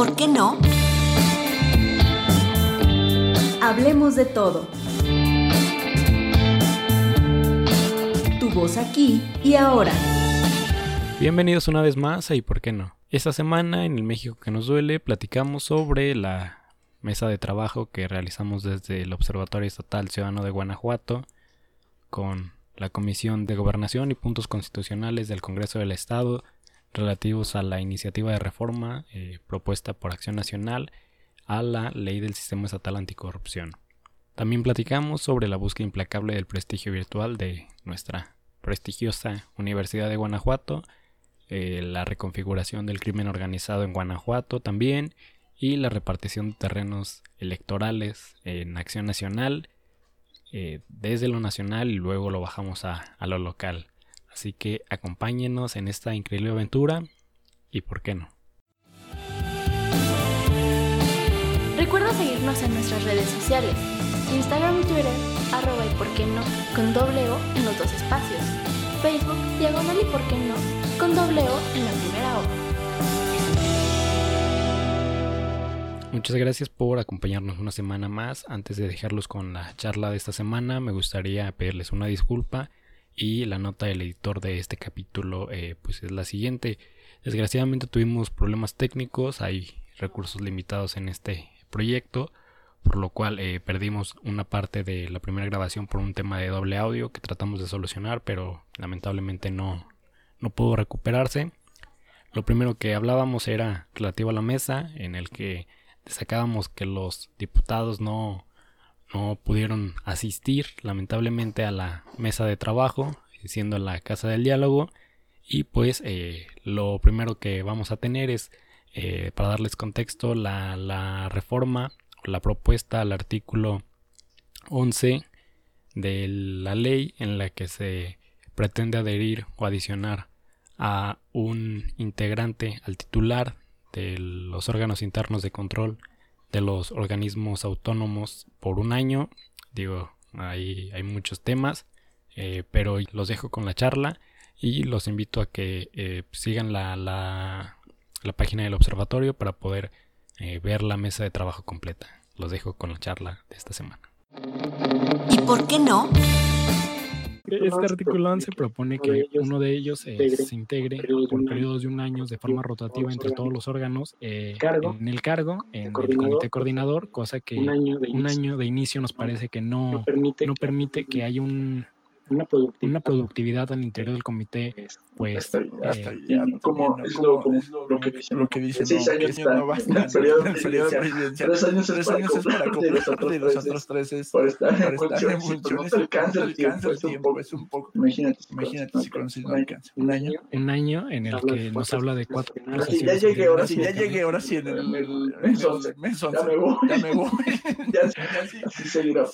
por qué no? Hablemos de todo. Tu voz aquí y ahora. Bienvenidos una vez más a ¿Y por qué no? Esta semana en el México que nos duele platicamos sobre la mesa de trabajo que realizamos desde el Observatorio Estatal Ciudadano de Guanajuato con la Comisión de Gobernación y Puntos Constitucionales del Congreso del Estado relativos a la iniciativa de reforma eh, propuesta por Acción Nacional a la Ley del Sistema Estatal Anticorrupción. También platicamos sobre la búsqueda implacable del prestigio virtual de nuestra prestigiosa Universidad de Guanajuato, eh, la reconfiguración del crimen organizado en Guanajuato también, y la repartición de terrenos electorales en Acción Nacional eh, desde lo nacional y luego lo bajamos a, a lo local. Así que acompáñenos en esta increíble aventura y por qué no. Recuerda seguirnos en nuestras redes sociales, Instagram y Twitter, arroba y por qué no, con doble O en los dos espacios, Facebook, diagonal y por qué no, con doble O en la primera O. Muchas gracias por acompañarnos una semana más. Antes de dejarlos con la charla de esta semana, me gustaría pedirles una disculpa y la nota del editor de este capítulo eh, pues es la siguiente. Desgraciadamente tuvimos problemas técnicos, hay recursos limitados en este proyecto, por lo cual eh, perdimos una parte de la primera grabación por un tema de doble audio que tratamos de solucionar, pero lamentablemente no, no pudo recuperarse. Lo primero que hablábamos era relativo a la mesa, en el que sacábamos que los diputados no no pudieron asistir lamentablemente a la mesa de trabajo, siendo la casa del diálogo. Y pues eh, lo primero que vamos a tener es, eh, para darles contexto, la, la reforma la propuesta al artículo 11 de la ley en la que se pretende adherir o adicionar a un integrante al titular de los órganos internos de control de los organismos autónomos por un año. Digo, hay, hay muchos temas, eh, pero los dejo con la charla y los invito a que eh, sigan la, la, la, página del observatorio para poder eh, ver la mesa de trabajo completa. Los dejo con la charla de esta semana. ¿Y por qué no? Este artículo 11 propone que uno de ellos eh, se integre por periodos de un año de forma rotativa entre todos los órganos eh, en el cargo, en el comité coordinador, cosa que un año de inicio. nos parece que no, no permite que haya un una productividad, una productividad al interior del comité, pues hasta, hasta eh, ya, como, es lo, como, lo, que dice, lo que seis no, años está, no basta, el periodo, el periodo presidencial, tres años, tres años es para completar y los otros tres es para estar en funciones, no te alcanza el tiempo, es un poco, es un poco, imagínate, imagínate si conoces no alcanza, un año, un año en el que nos habla de cuatro si ya llegué, ahora sí, ya llegué, ahora sí en el mes 11, ya me voy, ya me voy, ya sí. seguirá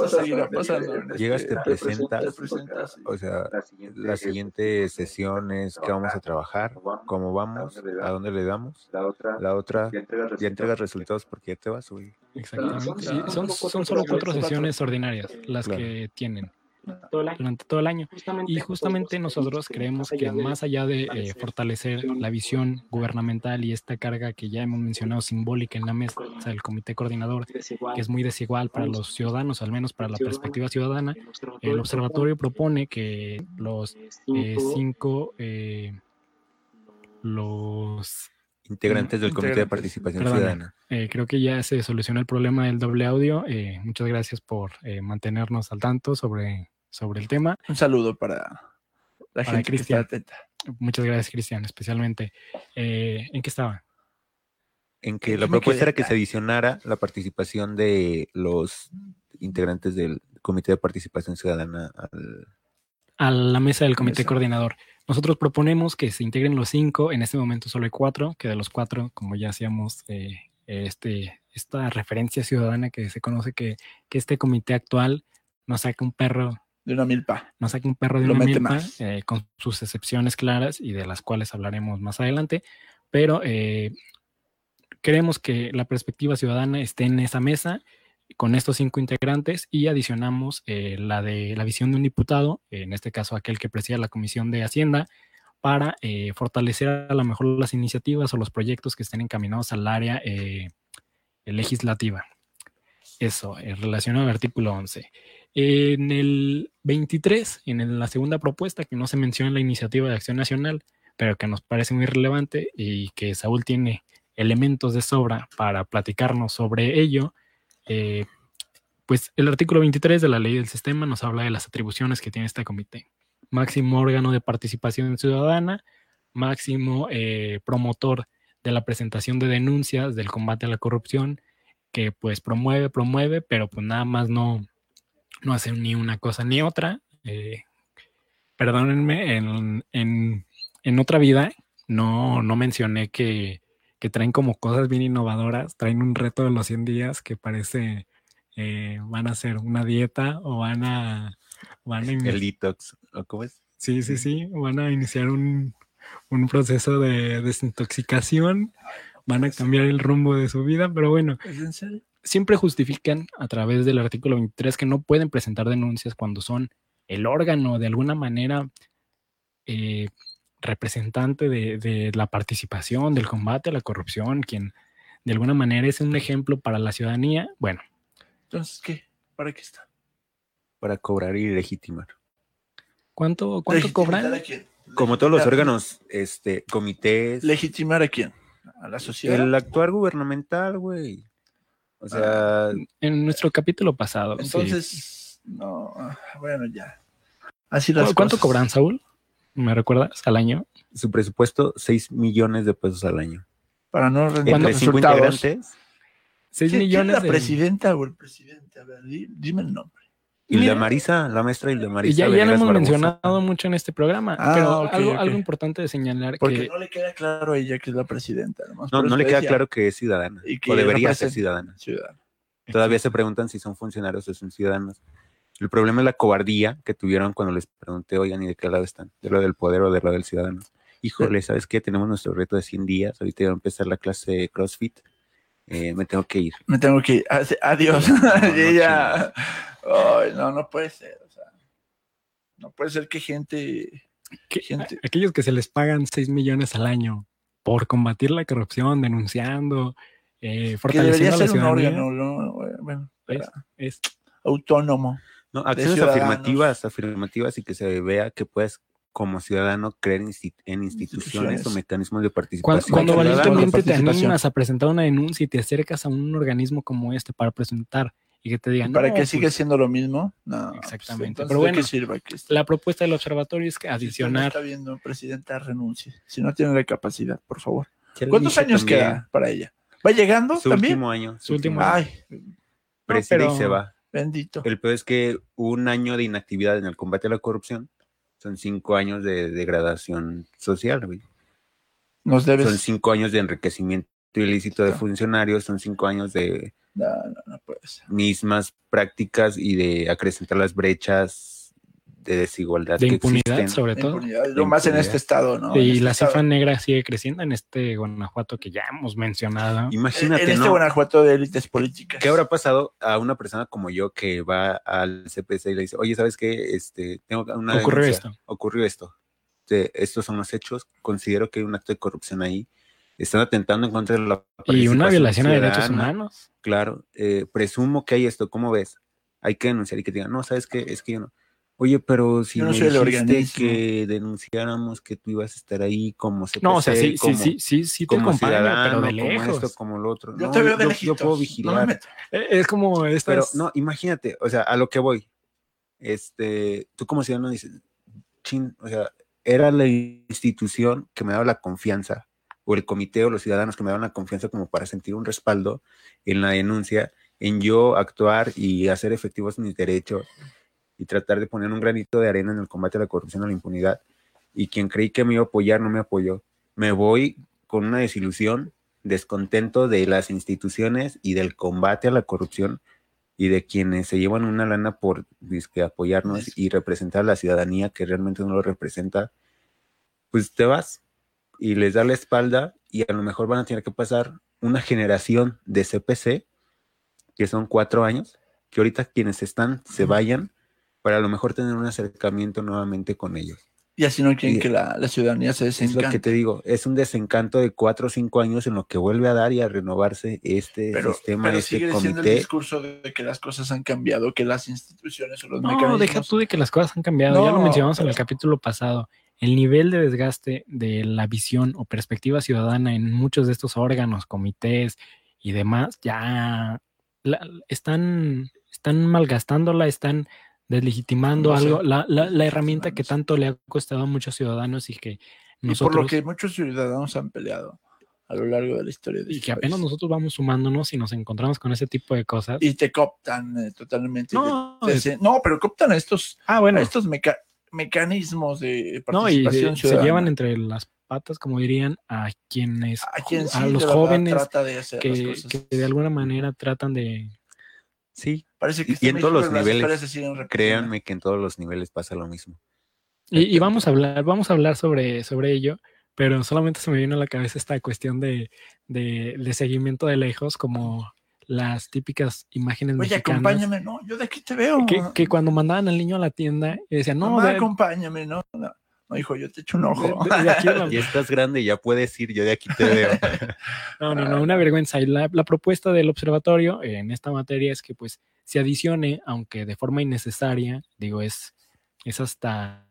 pasando, llegas, te presentas, o sea la siguiente, sesión es que vamos a trabajar, cómo vamos, a dónde le damos. La otra, la otra ya entregas resultados porque ya te vas, güey. Exactamente. Sí, son, son solo cuatro sesiones ordinarias las que tienen durante todo el año. y justamente nosotros creemos que más allá de eh, fortalecer la visión gubernamental y esta carga que ya hemos mencionado simbólica en la mesa del comité coordinador, que es muy desigual para los ciudadanos, al menos para la perspectiva ciudadana, el observatorio propone que los eh, cinco, eh, los integrantes del Comité de Participación Ciudadana. creo que ya se solucionó el problema del doble audio. muchas gracias por mantenernos al tanto sobre sobre el tema. Un saludo para la gente que está atenta. Muchas gracias, Cristian, especialmente. Eh, ¿En qué estaba? En que la propuesta era que se adicionara la participación de los integrantes del Comité de Participación Ciudadana a la mesa del Comité Coordinador. Nosotros proponemos que se integren los cinco, en este momento solo hay cuatro, que de los cuatro, como ya hacíamos eh, este, esta referencia ciudadana que se conoce que, que este comité actual nos saca un perro de una milpa. Nos saca un perro de una milpa, eh, con sus excepciones claras y de las cuales hablaremos más adelante, pero eh, queremos que la perspectiva ciudadana esté en esa mesa con estos cinco integrantes y adicionamos eh, la de la visión de un diputado, en este caso aquel que presida la Comisión de Hacienda, para eh, fortalecer a lo mejor las iniciativas o los proyectos que estén encaminados al área eh, legislativa. Eso, en relación al artículo 11. En el 23, en la segunda propuesta, que no se menciona en la iniciativa de acción nacional, pero que nos parece muy relevante y que Saúl tiene elementos de sobra para platicarnos sobre ello, eh, pues el artículo 23 de la ley del sistema nos habla de las atribuciones que tiene este comité. Máximo órgano de participación ciudadana, máximo eh, promotor de la presentación de denuncias del combate a la corrupción, que pues promueve, promueve, pero pues nada más no, no hace ni una cosa ni otra. Eh, perdónenme, en, en, otra vida no, no mencioné que, que, traen como cosas bien innovadoras, traen un reto de los 100 días que parece eh, van a hacer una dieta o van a... Van a El detox. ¿Cómo es? Sí, sí, sí. Van a iniciar un, proceso de desintoxicación. Van a cambiar el rumbo de su vida, pero bueno. Siempre justifican a través del artículo 23 que no pueden presentar denuncias cuando son el órgano de alguna manera eh, representante de, de, la participación, del combate a la corrupción, quien de alguna manera es un ejemplo para la ciudadanía. Bueno. Entonces, ¿qué? ¿Para qué está? Para cobrar y legitimar. ¿Cuánto, cuánto cobran? Como todos los órganos, este, comités. ¿Legitimar a quién? ¿A la sociedad? El actuar gubernamental, güey. O sea. en nuestro capítulo pasado. Entonces, no. Bueno, ya. Así las ¿Cuánto cobran, Saúl? ¿Me recuerdas? ¿Al año? Su presupuesto, 6 millones de pesos al año. Para no rendir resultados. 6 millones. ¿Quién la presidenta o el presidente? A ver, dime el nombre. Y la Marisa, la maestra y la Marisa. Ya, ya lo hemos mencionado mucho en este programa, ah, pero algo, algo, importante de señalar Porque no le queda claro a ella que es la presidenta. no, no le queda claro que es ciudadana, o debería ser ciudadana. Todavía se preguntan si son funcionarios o son ciudadanos. El problema es la cobardía que tuvieron cuando les pregunté, oigan, ¿y de qué lado están? ¿De lo del poder o de lo del ciudadano? Híjole, ¿sabes qué? Tenemos nuestro reto de 100 días. Ahorita va a empezar la clase de CrossFit. Eh, me tengo que ir. Me tengo que ir. Adiós. y ella... Ay, no, no puede ser. O sea, no puede ser que gente, gente. Aquellos que se les pagan 6 millones al año por combatir la corrupción, denunciando, eh, fortaleciendo ser un órgano, ¿no? bueno, es, autónomo. No, acciones afirmativas, afirmativas y que se vea que puedes como ciudadano creer en instituciones, o mecanismos de participación. Cuando, cuando valientemente te animas a presentar una denuncia y te acercas a un organismo como este para presentar y que te digan. ¿Para que siga pues siendo lo mismo? No. Pues, Exactamente. Pero bueno, la propuesta del observatorio es que adicionar. Si está viendo, presidenta, renuncie. Si no tiene la capacidad, por favor. ¿Cuántos años queda para ella? ¿Va llegando su último año. Su último año. Ay. Preside y se va. Bendito. El peor es que un año de inactividad en el combate a la corrupción son cinco años de degradación social, güey. Nos debes... Son cinco años de enriquecimiento ilícito de funcionarios, son cinco años de no, no, no puede ser. Mismas prácticas y de acrecentar las brechas de desigualdad. De impunidad, sobre todo. lo más en este estado, ¿no? Y este la cifra negra sigue creciendo en este Guanajuato que ya hemos mencionado. Imagínate. En este Guanajuato de élites políticas. ¿Qué habrá pasado a una persona como yo que va al CPC y le dice, oye, ¿sabes qué? Este, tengo una. Ocurrió esto. Ocurrió esto. estos son los hechos. Considero que hay un acto de corrupción ahí están atentando en contra de la y una violación de derechos humanos. Claro, eh, presumo que hay esto, ¿cómo ves? Hay que denunciar y que digan, no, ¿sabes qué? Es que yo no. Oye, pero si no que denunciáramos que tú ibas a estar ahí como se No, o sea, sí, sí, sí, sí, sí te pero de lejos. Como esto, como lo otro. Yo te veo de yo, yo, puedo vigilar. Eh, es como estas... Pero no, imagínate, o sea, a lo que voy. Este, tú como ciudadano dices, chin, o sea, era la institución que me daba la confianza o el comité o los ciudadanos que me daban la confianza como para sentir un respaldo en la denuncia, en yo actuar y hacer efectivos mis derechos y tratar de poner un granito de arena en el combate a la corrupción y la impunidad. Y quien creí que me iba a apoyar no me apoyó. Me voy con una desilusión, descontento de las instituciones y del combate a la corrupción y de quienes se llevan una lana por apoyarnos y representar a la ciudadanía que realmente no lo representa, pues te vas y les da la espalda y a lo mejor van a tener que pasar una generación de CPC, que son cuatro años, que ahorita quienes están se vayan para a lo mejor tener un acercamiento nuevamente con ellos. Y así no quieren que la, ciudadanía se desencante. Es lo que te digo, es un desencanto de cuatro o cinco años en lo que vuelve a dar y a renovarse este sistema, pero este sigue siendo el discurso de que las cosas han cambiado, que las instituciones o los no, No, deja tú de que las cosas han cambiado, ya lo mencionamos en el capítulo pasado. El nivel de desgaste de la visión o perspectiva ciudadana en muchos de estos órganos, comités y demás, ya están, están malgastándola, están deslegitimando algo, la, la, herramienta que tanto le ha costado a muchos ciudadanos y que nosotros... por lo que muchos ciudadanos han peleado a lo largo de la historia. y que apenas nosotros vamos sumándonos y nos encontramos con ese tipo de cosas. Y te cooptan eh, totalmente. No, no, pero cooptan estos, ah, bueno. estos mecanismos de participación no, y se llevan entre las patas, como dirían, a quienes, a, a los jóvenes que, que de alguna manera tratan de Sí, parece que y en todos los niveles, créanme que en todos los niveles pasa lo mismo. Y, vamos a hablar, vamos a hablar sobre, sobre ello, pero solamente se me viene a la cabeza esta cuestión de, de, seguimiento de lejos, como las típicas imágenes Oye, acompáñame, no, yo de aquí te veo. Que, cuando mandaban al niño a la tienda y decían, no, acompáñame, no, no. No, hijo, yo te echo un ojo. y estás grande, ya puedes ir, yo de aquí te veo. no, no, no, una vergüenza. Y la, propuesta del observatorio en esta materia es que pues se adicione, aunque de forma innecesaria, digo, es, es hasta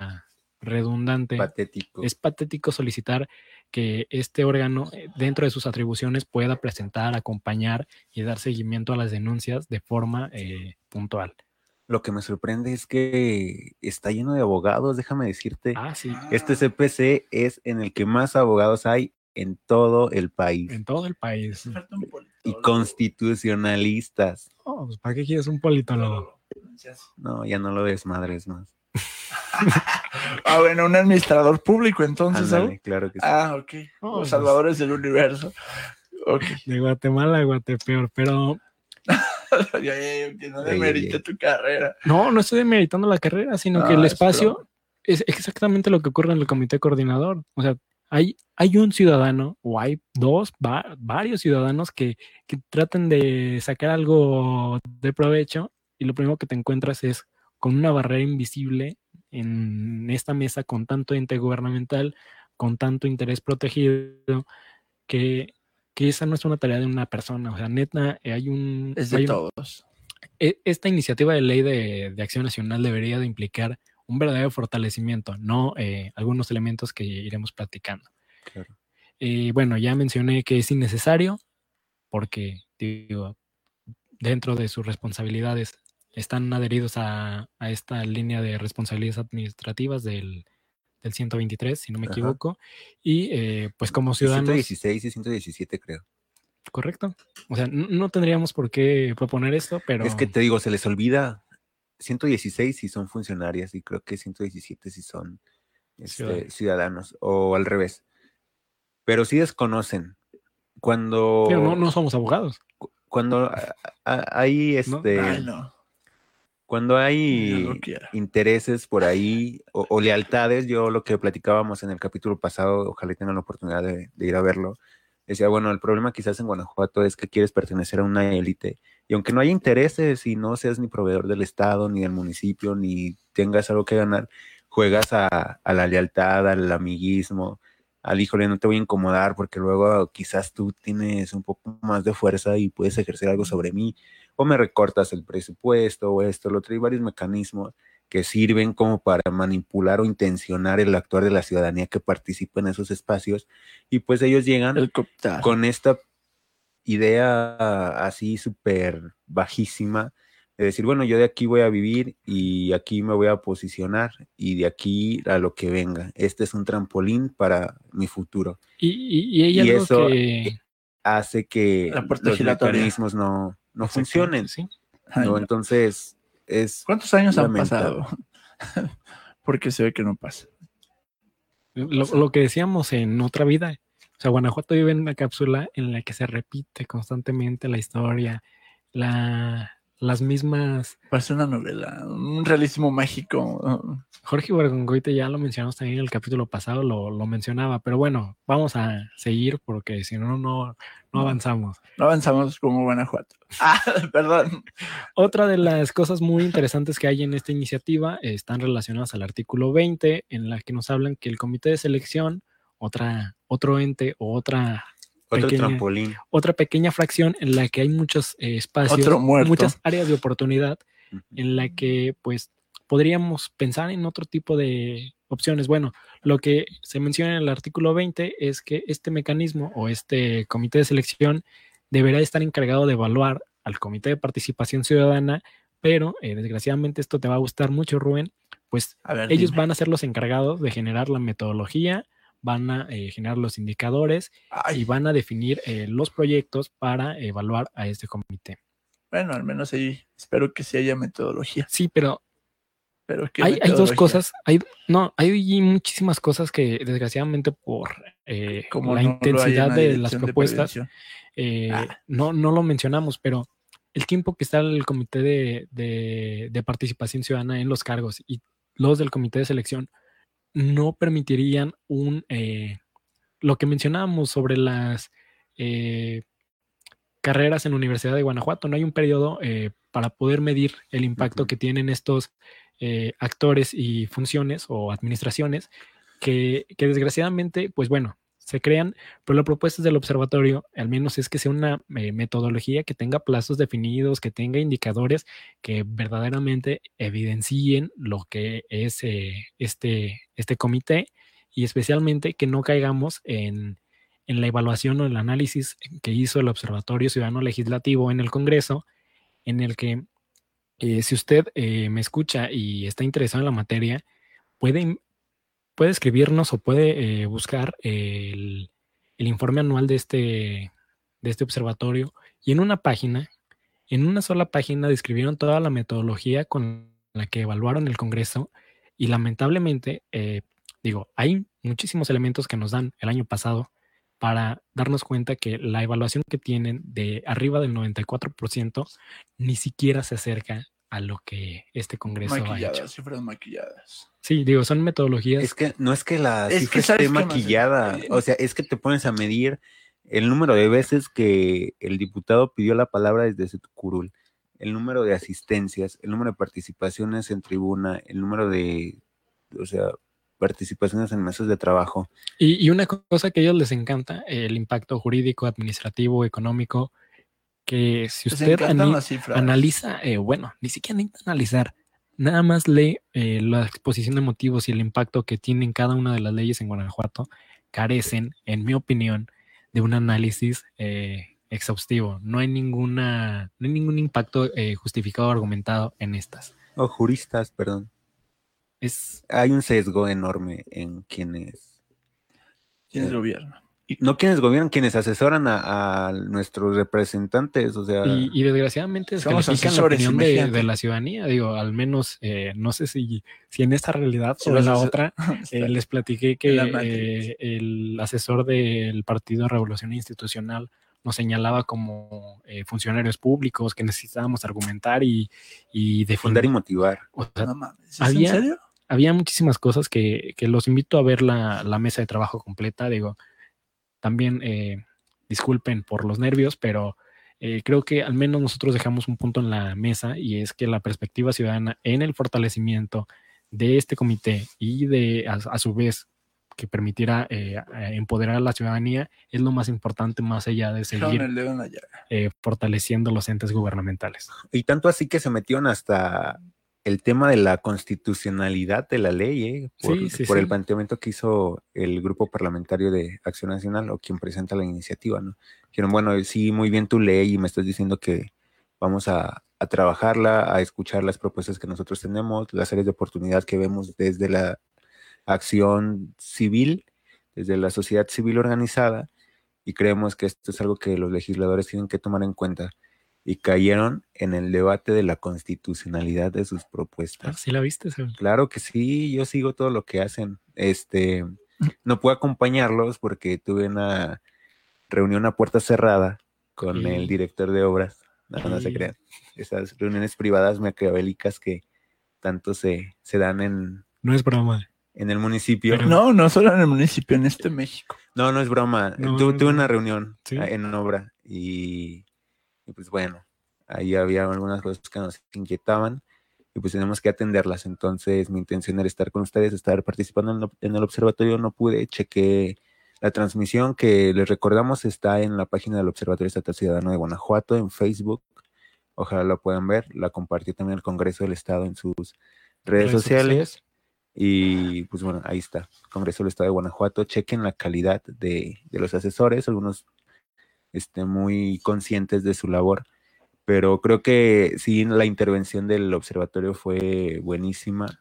redundante. Patético. Es patético solicitar que este órgano, eh, dentro de sus atribuciones, pueda presentar, acompañar y dar seguimiento a las denuncias de forma eh, puntual. Lo que me sorprende es que está lleno de abogados, déjame decirte. Ah, sí. Este CPC es en el que más abogados hay en todo el país. En todo el país. Y constitucionalistas. Oh, pues, ¿Para qué quieres un politólogo? No, ya no lo desmadres más. ah, bueno, un administrador público entonces. claro que sí. Ah, ok. Oh, Los pues. salvadores del universo. Okay. De Guatemala a Guatepeor, pero que no demerite tu carrera. No, no estoy demeritando la carrera, sino que el espacio es, exactamente lo que ocurre en el comité coordinador. O sea, hay, hay un ciudadano, o hay dos, varios ciudadanos que, que tratan de sacar algo de provecho y lo primero que te encuentras es con una barrera invisible en esta mesa con tanto ente gubernamental, con tanto interés protegido, que que esa no es una tarea de una persona, o sea, neta, hay un... Es de todos. E, esta iniciativa de ley de, acción nacional debería de implicar un verdadero fortalecimiento, no eh, algunos elementos que iremos platicando. Claro. Eh, bueno, ya mencioné que es innecesario porque, digo, dentro de sus responsabilidades están adheridos a, a esta línea de responsabilidades administrativas del, el 123, si no me equivoco. Y eh, pues como ciudadanos... 116 y 117 creo. Correcto. O sea, no, tendríamos por qué proponer esto, pero... Es que te digo, se les olvida 116 si son funcionarias y creo que 117 si son este, ciudadanos o al revés. Pero sí desconocen. Cuando... Pero no, somos abogados. Cuando hay este... Cuando hay intereses por ahí o, lealtades, yo lo que platicábamos en el capítulo pasado, ojalá tengan la oportunidad de, ir a verlo, decía, bueno, el problema quizás en Guanajuato es que quieres pertenecer a una élite y aunque no haya intereses y no seas ni proveedor del Estado, ni del municipio, ni tengas algo que ganar, juegas a, a la lealtad, al amiguismo, al híjole, no te voy a incomodar porque luego quizás tú tienes un poco más de fuerza y puedes ejercer algo sobre mí o me recortas el presupuesto o esto, lo otro, hay varios mecanismos que sirven como para manipular o intencionar el actuar de la ciudadanía que participa en esos espacios y pues ellos llegan con esta idea así súper bajísima de decir, bueno, yo de aquí voy a vivir y aquí me voy a posicionar y de aquí a lo que venga. Este es un trampolín para mi futuro. Y, y, eso hace que los mecanismos no, no funcionen. ¿sí? no, entonces es. ¿Cuántos años han pasado? Porque se ve que no pasa. Lo, que decíamos en otra vida, o sea, Guanajuato vive en una cápsula en la que se repite constantemente la historia, la, las mismas. Parece una novela, un realismo mágico. Jorge Bergongoite ya lo mencionamos también en el capítulo pasado, lo, mencionaba, pero bueno, vamos a seguir porque si no, no, no avanzamos. No avanzamos como Guanajuato. Ah, perdón. Otra de las cosas muy interesantes que hay en esta iniciativa están relacionadas al artículo 20, en la que nos hablan que el comité de selección, otra, otro ente o otra pequeña, otra pequeña fracción en la que hay muchos eh, espacios, muchas áreas de oportunidad en la que pues podríamos pensar en otro tipo de opciones. Bueno, lo que se menciona en el artículo 20 es que este mecanismo o este comité de selección deberá estar encargado de evaluar al comité de participación ciudadana, pero eh, desgraciadamente esto te va a gustar mucho, Rubén, pues ellos van a ser los encargados de generar la metodología, van a eh, generar los indicadores y van a definir eh, los proyectos para evaluar a este comité. Bueno, al menos ahí espero que sí haya metodología. Sí, pero, pero hay, hay, dos cosas, hay, no, hay muchísimas cosas que desgraciadamente por eh, la intensidad de las propuestas ah. no, no lo mencionamos, pero el tiempo que está el comité de, de participación ciudadana en los cargos y los del comité de selección no permitirían un, eh, lo que mencionábamos sobre las eh, carreras en la Universidad de Guanajuato, no hay un periodo eh, para poder medir el impacto que tienen estos actores y funciones o administraciones que, que desgraciadamente, pues bueno, se crean, pero la propuesta del observatorio, al menos es que sea una eh, metodología que tenga plazos definidos, que tenga indicadores que verdaderamente evidencien lo que es eh, este, este comité y especialmente que no caigamos en, la evaluación o el análisis que hizo el Observatorio Ciudadano Legislativo en el Congreso, en el que eh, si usted me escucha y está interesado en la materia, puede puede escribirnos o puede eh, buscar el, informe anual de este, de este observatorio y en una página, en una sola página describieron toda la metodología con la que evaluaron el Congreso y lamentablemente, eh, digo, hay muchísimos elementos que nos dan el año pasado para darnos cuenta que la evaluación que tienen de arriba del 94% ni siquiera se acerca a lo que este Congreso ha hecho. cifras maquilladas. Sí, digo, son metodologías. Es que no es que la cifra esté maquillada, o sea, es que te pones a medir el número de veces que el diputado pidió la palabra desde su curul, el número de asistencias, el número de participaciones en tribuna, el número de, o sea, participaciones en mesas de trabajo. Y, y una cosa que a ellos les encanta, el impacto jurídico, administrativo, económico, que si usted analiza, eh, bueno, ni siquiera necesita analizar, nada más lee eh, la exposición de motivos y el impacto que tienen cada una de las leyes en Guanajuato, carecen, en mi opinión, de un análisis eh, exhaustivo. No hay ninguna, no hay ningún impacto justificado o argumentado en estas. O juristas, perdón. Es, hay un sesgo enorme en quienes. Quienes gobiernan no quienes gobiernan, quienes asesoran a, nuestros representantes, o sea... Y, desgraciadamente Somos la opinión de, la ciudadanía, digo, al menos, eh, no sé si, si en esta realidad o en la otra, eh, les platiqué que eh, el asesor del Partido Revolución Institucional nos señalaba como funcionarios públicos que necesitábamos argumentar y, y defender. y motivar. había, en serio? Había muchísimas cosas que, que los invito a ver la, la mesa de trabajo completa, digo también eh, disculpen por los nervios, pero eh, creo que al menos nosotros dejamos un punto en la mesa y es que la perspectiva ciudadana en el fortalecimiento de este comité y de a, su vez que permitirá eh, empoderar a la ciudadanía es lo más importante más allá de seguir fortaleciendo los entes gubernamentales. Y tanto así que se metieron hasta el tema de la constitucionalidad de la ley, ¿eh? por, el planteamiento que hizo el grupo parlamentario de Acción Nacional o quien presenta la iniciativa, ¿no? Dijeron, bueno, sí, muy bien tu ley y me estás diciendo que vamos a, trabajarla, a escuchar las propuestas que nosotros tenemos, las áreas de oportunidad que vemos desde la acción civil, desde la sociedad civil organizada, y creemos que esto es algo que los legisladores tienen que tomar en cuenta y cayeron en el debate de la constitucionalidad de sus propuestas. ¿Sí la viste? Claro que sí, yo sigo todo lo que hacen. Este, no puedo acompañarlos porque tuve una reunión a puerta cerrada con el director de obras No, no se crean. Esas reuniones privadas maquiavélicas que tanto se, se dan en... No es broma. En el municipio. No, no solo en el municipio, en este México. No, no es broma. tuve, una reunión en obra y, pues bueno, ahí había algunas cosas que nos inquietaban y pues tenemos que atenderlas. Entonces mi intención era estar con ustedes, estar participando en, el observatorio. No pude, chequé la transmisión que les recordamos está en la página del Observatorio Estatal Ciudadano de Guanajuato en Facebook. Ojalá lo puedan ver. La compartió también el Congreso del Estado en sus redes, sociales. Y pues bueno, ahí está, Congreso del Estado de Guanajuato. Chequen la calidad de, los asesores, algunos estén muy conscientes de su labor, pero creo que sí, la intervención del observatorio fue buenísima,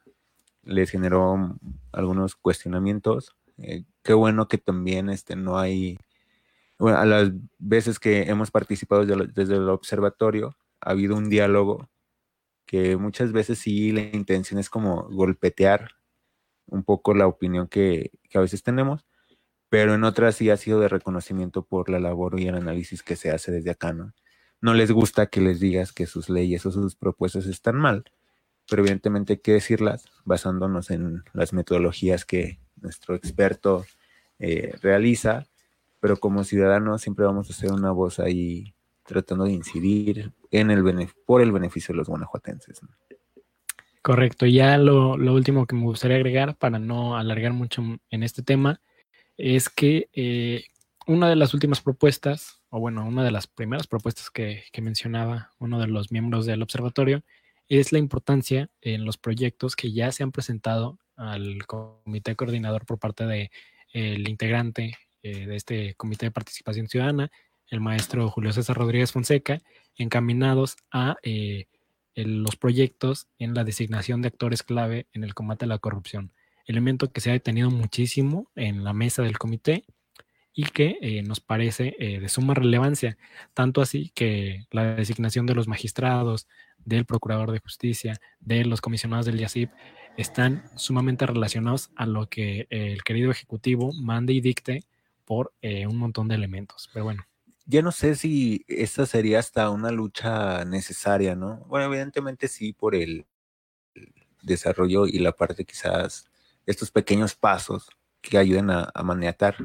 les generó algunos cuestionamientos. Eh, qué bueno que también este, no hay, bueno, a las veces que hemos participado desde el observatorio, ha habido un diálogo que muchas veces sí la intención es como golpetear un poco la opinión que, a veces tenemos, pero en otras sí ha sido de reconocimiento por la labor y el análisis que se hace desde acá, ¿no? No les gusta que les digas que sus leyes o sus propuestas están mal, pero evidentemente hay que decirlas basándonos en las metodologías que nuestro experto eh, realiza, pero como ciudadanos siempre vamos a ser una voz ahí tratando de incidir en el por el beneficio de los guanajuatenses. Correcto. Ya lo, último que me gustaría agregar para no alargar mucho en este tema es que eh, una de las últimas propuestas, o bueno, una de las primeras propuestas que, mencionaba uno de los miembros del observatorio, es la importancia en los proyectos que ya se han presentado al comité coordinador por parte del el integrante eh, de este comité de participación ciudadana, el maestro Julio César Rodríguez Fonseca, encaminados a eh, los proyectos en la designación de actores clave en el combate a la corrupción, elemento que se ha detenido muchísimo en la mesa del comité y que eh, nos parece eh, de suma relevancia, tanto así que la designación de los magistrados, del procurador de justicia, de los comisionados del IACIP, están sumamente relacionados a lo que el querido ejecutivo mande y dicte por eh, un montón de elementos. Pero bueno yo no sé si esta sería hasta una lucha necesaria, ¿no? Bueno, evidentemente sí por el desarrollo y la parte quizás estos pequeños pasos que ayuden a, maniatar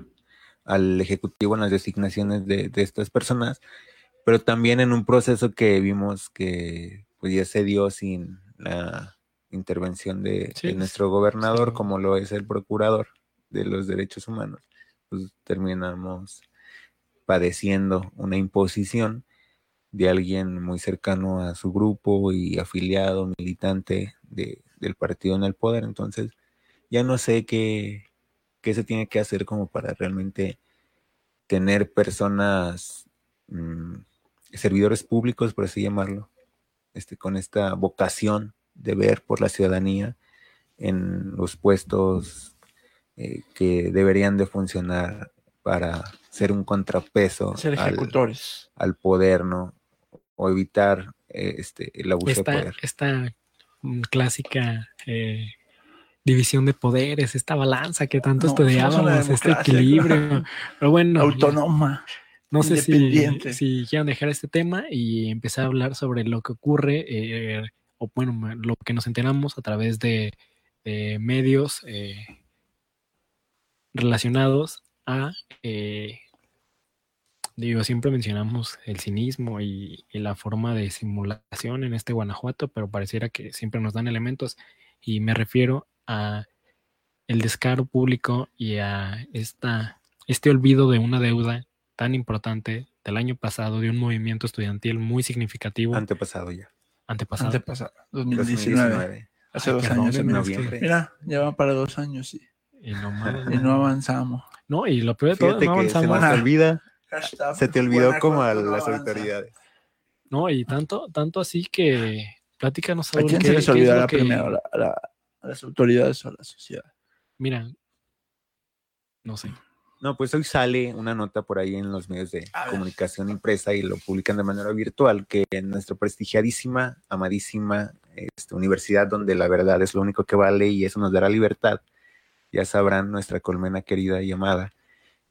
al Ejecutivo en las designaciones de, estas personas, pero también en un proceso que vimos que pues ya se dio sin la intervención de, nuestro gobernador, como lo es el procurador de los derechos humanos, pues terminamos padeciendo una imposición de alguien muy cercano a su grupo y afiliado, militante del partido en el poder. Entonces, ya no sé qué, se tiene que hacer como para realmente tener personas, mm, servidores públicos, por así llamarlo, este, con esta vocación de ver por la ciudadanía en los puestos eh, que deberían de funcionar para ser un contrapeso ejecutores. Al, poder, ¿no? O evitar eh, este, el abuso esta, de poder. Esta mm, clásica eh, división de poderes, esta balanza que tanto estudiábamos, este equilibrio. Pero bueno. Autónoma. No sé si, si quieren dejar este tema y empezar a hablar sobre lo que ocurre, eh, o bueno, lo que nos enteramos a través de, medios relacionados a Digo, siempre mencionamos el cinismo y, la forma de simulación en este Guanajuato, pero pareciera que siempre nos dan elementos y me refiero a el descaro público y a esta, este olvido de una deuda tan importante del año pasado, de un movimiento estudiantil muy significativo. Antepasado ya. Antepasado. Antepasado, 2019. Hace dos años en noviembre. Mira, ya van para dos años y, y, no, avanzamos. No, y lo peor de todo, no avanzamos. Se nos olvida se te olvidó como a las autoridades. No, y tanto, tanto así que platícanos ¿A quién se les olvidará primero? ¿A, las autoridades o a la sociedad? Mira, no sé. No, pues hoy sale una nota por ahí en los medios de comunicación impresa y lo publican de manera virtual, que en nuestra prestigiadísima, amadísima este, universidad, donde la verdad es lo único que vale y eso nos dará libertad, ya sabrán nuestra colmena querida y amada,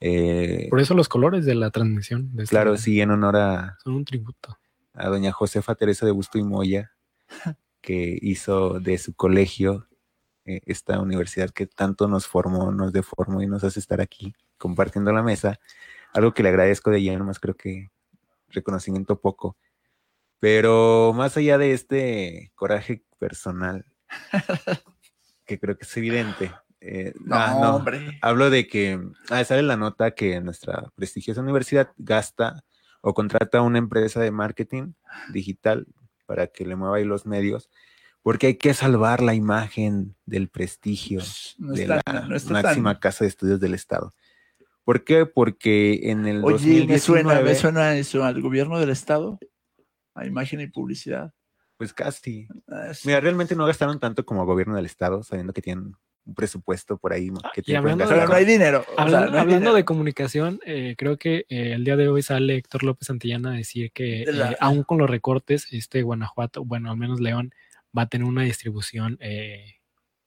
eh, Por eso los colores de la transmisión. claro, sí, en honor a... Son un tributo. a doña Josefa Teresa de Busto y Moya, que hizo de su colegio eh, esta universidad que tanto nos formó, nos deformó y nos hace estar aquí compartiendo la mesa. Algo que le agradezco de ella, nomás creo que reconocimiento poco. Pero más allá de este coraje personal, que creo que es evidente. Eh, no, ah, hombre. Hablo de que ah, sale la nota que nuestra prestigiosa universidad gasta o contrata a una empresa de marketing digital para que le mueva ahí los medios, porque hay que salvar la imagen del prestigio de la máxima casa de estudios del Estado. ¿Por qué? Porque en el Oye, me suena, me suena eso al gobierno del Estado, a imagen y publicidad. Pues casi. Ah, Mira, realmente no gastaron tanto como gobierno del Estado, sabiendo que tienen un presupuesto por ahí que y hablando, de, no hay dinero. hablando, de comunicación, eh, creo que eh, el día de hoy sale Héctor López Santillana a decir que eh, aún con los recortes, este Guanajuato, bueno, al menos León, va a tener una distribución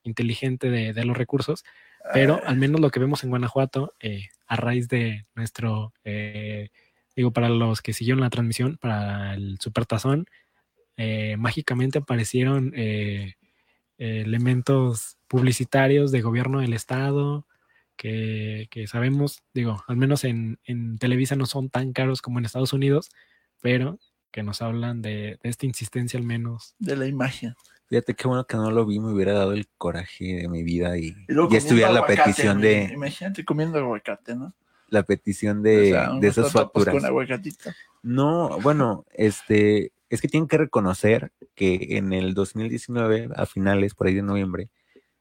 inteligente de, los recursos, pero ah. al menos lo que vemos en Guanajuato, a raíz de nuestro, digo, para los que siguieron la transmisión, para el Supertazón, mágicamente aparecieron elementos publicitarios de gobierno del Estado, que, sabemos, digo, al menos en, Televisa no son tan caros como en Estados Unidos, pero que nos hablan de, esta insistencia al menos. De la imagen. Fíjate qué bueno que no lo vi, me hubiera dado el coraje de mi vida y, y, estuviera la petición de... Imagínate comiendo aguacate, ¿no? La petición de, de esas facturas. Con aguacatito. No, bueno, este, es que tienen que reconocer que en el 2019, a finales, por ahí de noviembre,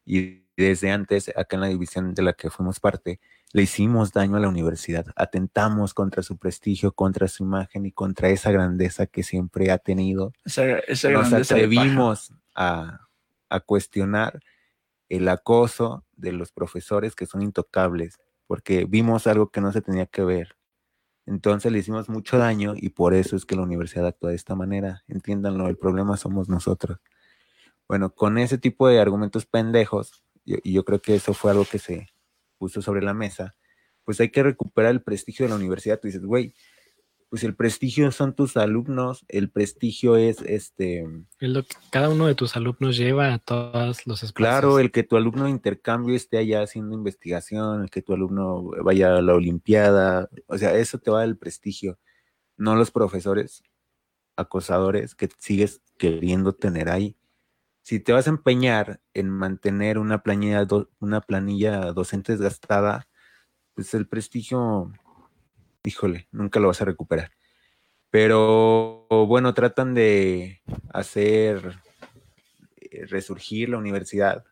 y desde antes, acá en la división de la que fuimos parte, le hicimos daño a la universidad, atentamos contra su prestigio, contra su imagen y contra esa grandeza que siempre ha tenido. Nos atrevimos a, a cuestionar el acoso de los profesores que son intocables, porque vimos algo que no se tenía que ver. Entonces le hicimos mucho daño y por eso es que la universidad actúa de esta manera. Entiéndanlo, el problema somos nosotros. Bueno, con ese tipo de argumentos pendejos, y yo creo que eso fue algo que se puso sobre la mesa, pues hay que recuperar el prestigio de la universidad. Tú dices, güey, pues el prestigio son tus alumnos, el prestigio es este... Es lo que cada uno de tus alumnos lleva a todos los espacios. Claro, el que tu alumno de intercambio esté allá haciendo investigación, el que tu alumno vaya a la olimpiada, o sea, eso te va del prestigio, no los profesores acosadores que sigues queriendo tener ahí si te vas a empeñar en mantener una planilla, una planilla docente desgastada, pues el prestigio, híjole, nunca lo vas a recuperar. Pero bueno, tratan de hacer eh, resurgir la universidad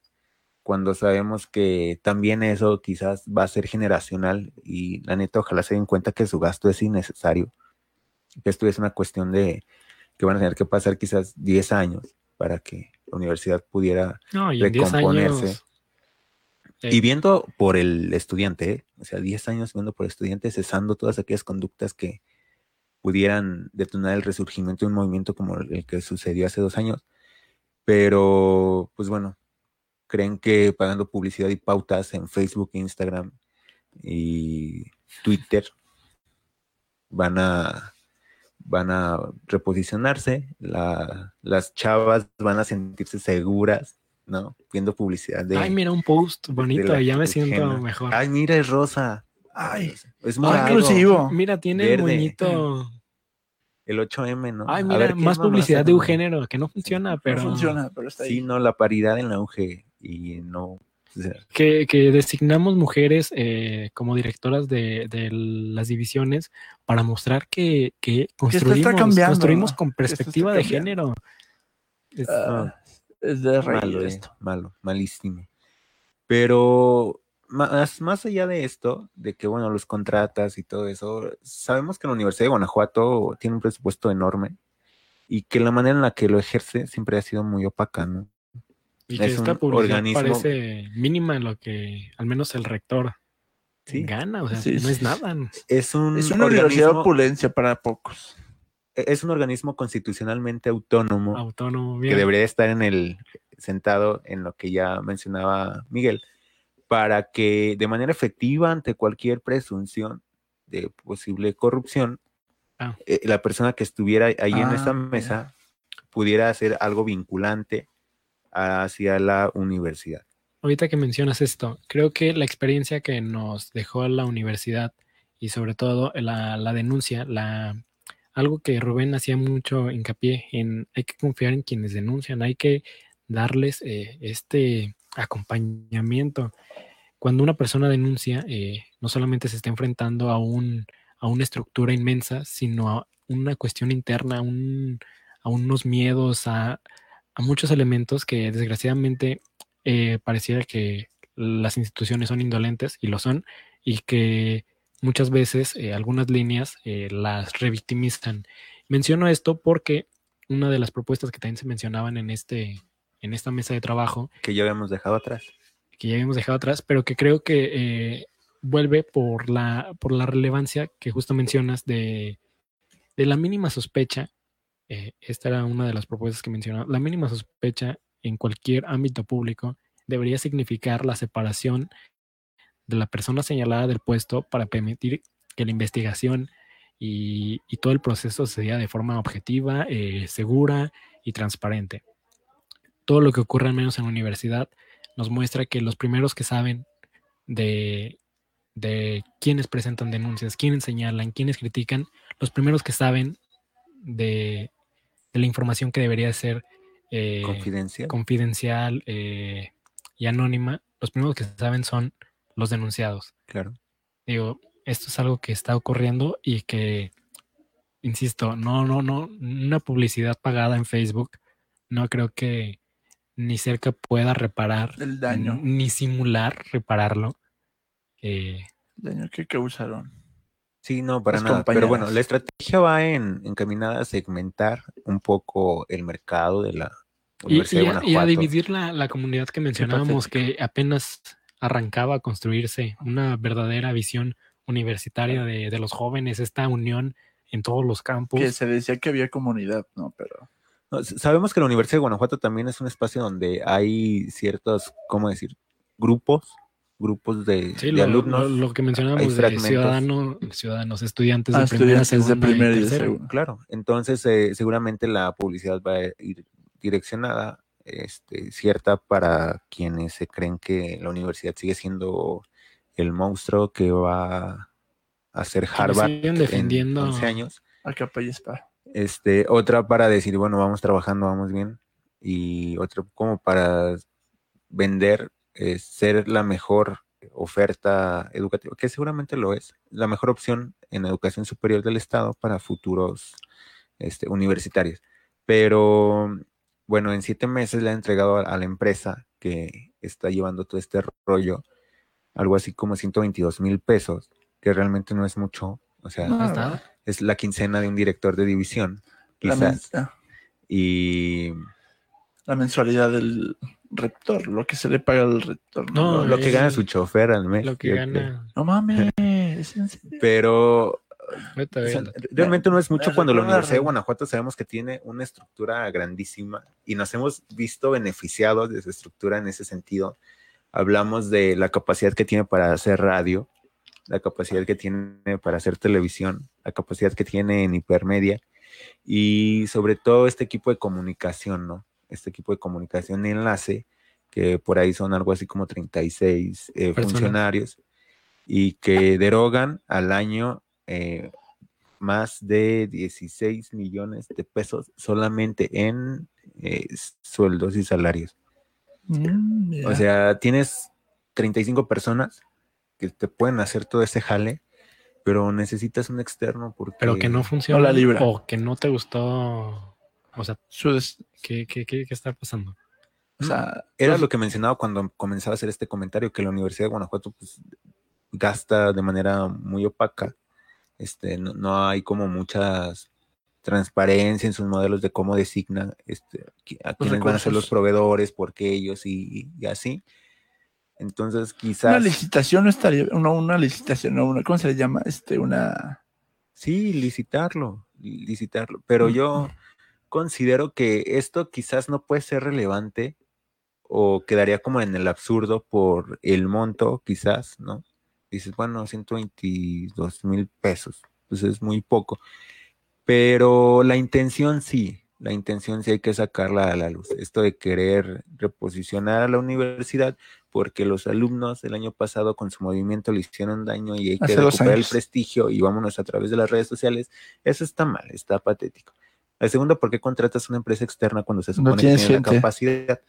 cuando sabemos que también eso quizás va a ser generacional y la neta ojalá se den cuenta que su gasto es innecesario, esto es una cuestión de que van a tener que pasar quizás 10 años para que la universidad pudiera recomponerse. y eh, viendo por el estudiante, ¿eh? o sea, 10 años viendo por el estudiante, cesando todas aquellas conductas que pudieran detonar el resurgimiento de un movimiento como el que sucedió hace dos años. Pero, pues bueno, creen que pagando publicidad y pautas en Facebook, Instagram y Twitter van a van a reposicionarse, las chavas van a sentirse seguras, ¿no? Viendo publicidad de... Ay, mira un post bonito, ya me siento mejor. Ay, mira, es rosa. Ay, es muy inclusivo. Mira, tiene el moñito... El 8M, ¿no? Ay, mira, más publicidad de un género, que no funciona, pero... No funciona, pero está ahí. Sí, no, la paridad en la auge y no que, designamos mujeres eh, como directoras de, las divisiones para mostrar que, construimos, construimos con perspectiva de género. Es, ah, de malo, esto. malo, malísimo. Pero más, más allá de esto, de que, bueno, los contratas y todo eso, sabemos que la Universidad de Guanajuato tiene un presupuesto enorme y que la manera en la que lo ejerce siempre ha sido muy opaca, ¿no? Y que esta publicidad parece mínima en lo que al menos el rector gana, o sea, no es nada. Es, un es una universidad de opulencia para pocos. E, es un organismo constitucionalmente autónomo, autónomo que debería estar en el sentado en lo que ya mencionaba Miguel, para que de manera efectiva ante cualquier presunción de posible corrupción ah. eh, la persona que estuviera ahí en esa ah, mesa pudiera hacer algo vinculante hacia la universidad. Ahorita que mencionas esto, creo que la experiencia que nos dejó la universidad y sobre todo la, la denuncia, la, algo que Rubén hacía mucho hincapié en, hay que confiar en quienes denuncian, hay que darles eh, este acompañamiento. Cuando una persona denuncia, eh, no solamente se está enfrentando a, un, a una estructura inmensa, sino a una cuestión interna, a, un, a unos miedos, a, a, muchos elementos que desgraciadamente eh, pareciera que las instituciones son indolentes y lo son, y que muchas veces algunas líneas las revictimizan. Menciono esto porque una de las propuestas que también se mencionaban en este, en esta mesa de trabajo. Que ya habíamos dejado atrás. Que ya habíamos dejado atrás, pero que creo que eh, vuelve por la, por la relevancia que justo mencionas de, de la mínima sospecha. Eh, esta era una de las propuestas que mencionaba. La mínima sospecha en cualquier ámbito público debería significar la separación de la persona señalada del puesto para permitir que la investigación y, todo el proceso se de forma objetiva, eh, segura y transparente todo lo que ocurre al menos en la universidad nos muestra que los primeros que saben de, de quiénes presentan denuncias, quiénes señalan, quiénes critican, los primeros que saben de, la información que debería ser eh, confidencial, confidencial eh, y anónima, los primeros que saben son los denunciados. Claro. Digo, esto es algo que está ocurriendo y que, insisto, no, no, no, una publicidad pagada en Facebook, no creo que ni cerca pueda reparar el daño, ni simular repararlo. Eh, daño que causaron. Sí, no, para nada. Pero bueno, la estrategia va en, encaminada a segmentar un poco el mercado de la Universidad y, de Guanajuato. Y a dividir la, la comunidad que mencionábamos, que apenas arrancaba a construirse una verdadera visión universitaria de, de los jóvenes, esta unión en todos los campos. Que se decía que había comunidad, ¿no? Pero sabemos que la Universidad de Guanajuato también es un espacio donde hay ciertos, ¿cómo decir? Grupos, grupos de, alumnos. Lo, que mencionábamos de ciudadanos, ciudadanos, estudiantes de ah, primera, segunda y, Claro, entonces eh, seguramente la publicidad va a ir direccionada, este, cierta para quienes se creen que la universidad sigue siendo el monstruo que va a ser Harvard defendiendo... en 11 años. A capa y este, otra para decir, bueno, vamos trabajando, vamos bien. Y otra como para vender, eh, ser la mejor oferta educativa, que seguramente lo es, la mejor opción en educación superior del Estado para futuros este, universitarios. Pero bueno, en siete meses le ha entregado a, la empresa que está llevando todo este rollo algo así como 122 mil pesos, que realmente no es mucho. O sea, es la quincena de un director de división, quizás. y la mensualidad del rector, lo que se le paga al rector. No, lo que gana su chofer al mes. Lo que gana. No mames. Pero realmente no es mucho cuando la Universidad de Guanajuato sabemos que tiene una estructura grandísima y nos hemos visto beneficiados de su estructura en ese sentido. Hablamos de la capacidad que tiene para hacer radio, la capacidad que tiene para hacer televisión, la capacidad que tiene en hipermedia y sobre todo este equipo de comunicación, ¿no? Este equipo de comunicación y enlace, que por ahí son algo así como 36 eh, funcionarios y que derogan al año eh, más de 16 millones de pesos solamente en eh, sueldos y salarios. Mm, o sea, tienes 35 personas que te pueden hacer todo ese jale, pero necesitas un externo porque... Pero que no funciona. la libra. O que no te gustó. O sea, ¿qué, qué, qué, está pasando? O sea, era lo que mencionaba cuando comenzaba a hacer este comentario, que la Universidad de Guanajuato pues, gasta de manera muy opaca. Este, no, hay como muchas transparencia en sus modelos de cómo designa este, a quiénes van a ser los proveedores, por qué ellos y, y así. Entonces, quizás. Una licitación no estaría. Una, una licitación, no, una, ¿cómo se le llama? Este, una. Sí, licitarlo, licitarlo. Pero yo considero que esto quizás no puede ser relevante o quedaría como en el absurdo por el monto, quizás, ¿no? Dices, bueno, 122 mil pesos, pues es muy poco. Pero la intención sí, la intención sí hay que sacarla a la luz. Esto de querer reposicionar a la universidad porque los alumnos el año pasado con su movimiento le hicieron daño y hay que recuperar el prestigio y vámonos a través de las redes sociales, eso está mal, está patético. La segunda, ¿por qué contratas una empresa externa cuando se supone que tiene la capacidad?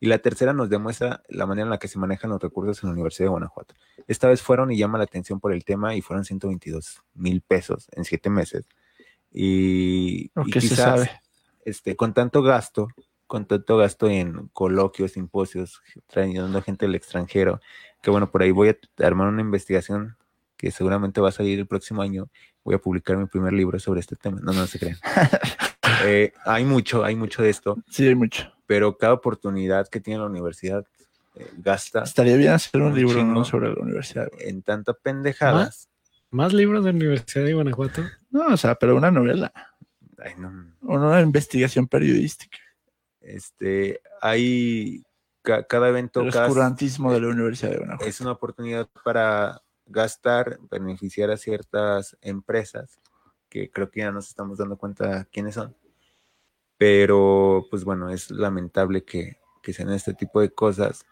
Y la tercera nos demuestra la manera en la que se manejan los recursos en la Universidad de Guanajuato. Esta vez fueron y llama la atención por el tema y fueron 122 mil pesos en siete meses. Y, quizás, sabe este, con tanto gasto, con tanto gasto en coloquios, simposios, trayendo gente del extranjero, que bueno, por ahí voy a armar una investigación que seguramente va a salir el próximo año. Voy a publicar mi primer libro sobre este tema. No, no se crean. Eh, hay mucho, hay mucho de esto. Sí, hay mucho. Pero cada oportunidad que tiene la universidad eh, gasta. Estaría bien hacer un, libro sobre la universidad. En tanta pendejadas. ¿Más? libros de la Universidad de Guanajuato? No, o sea, pero una novela. Una investigación periodística. Este, hay cada evento. El oscurantismo de la Universidad de Guanajuato. Es una oportunidad para gastar, beneficiar a ciertas empresas, que creo que ya nos estamos dando cuenta quiénes son. Pero, pues bueno, es lamentable que, que sean este tipo de cosas,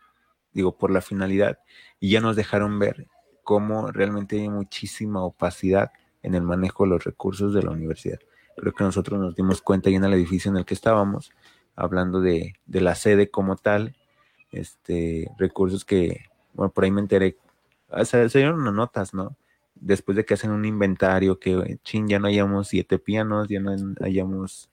digo, por la finalidad, y ya nos dejaron ver cómo realmente hay muchísima opacidad en el manejo de los recursos de la universidad. Creo que nosotros nos dimos cuenta ya en el edificio en el que estábamos, hablando de, la sede como tal, este, recursos que, bueno, por ahí me enteré, ah, se, dieron unas notas, ¿no? Después de que hacen un inventario, que chin, ya no hayamos siete pianos, ya no hayamos,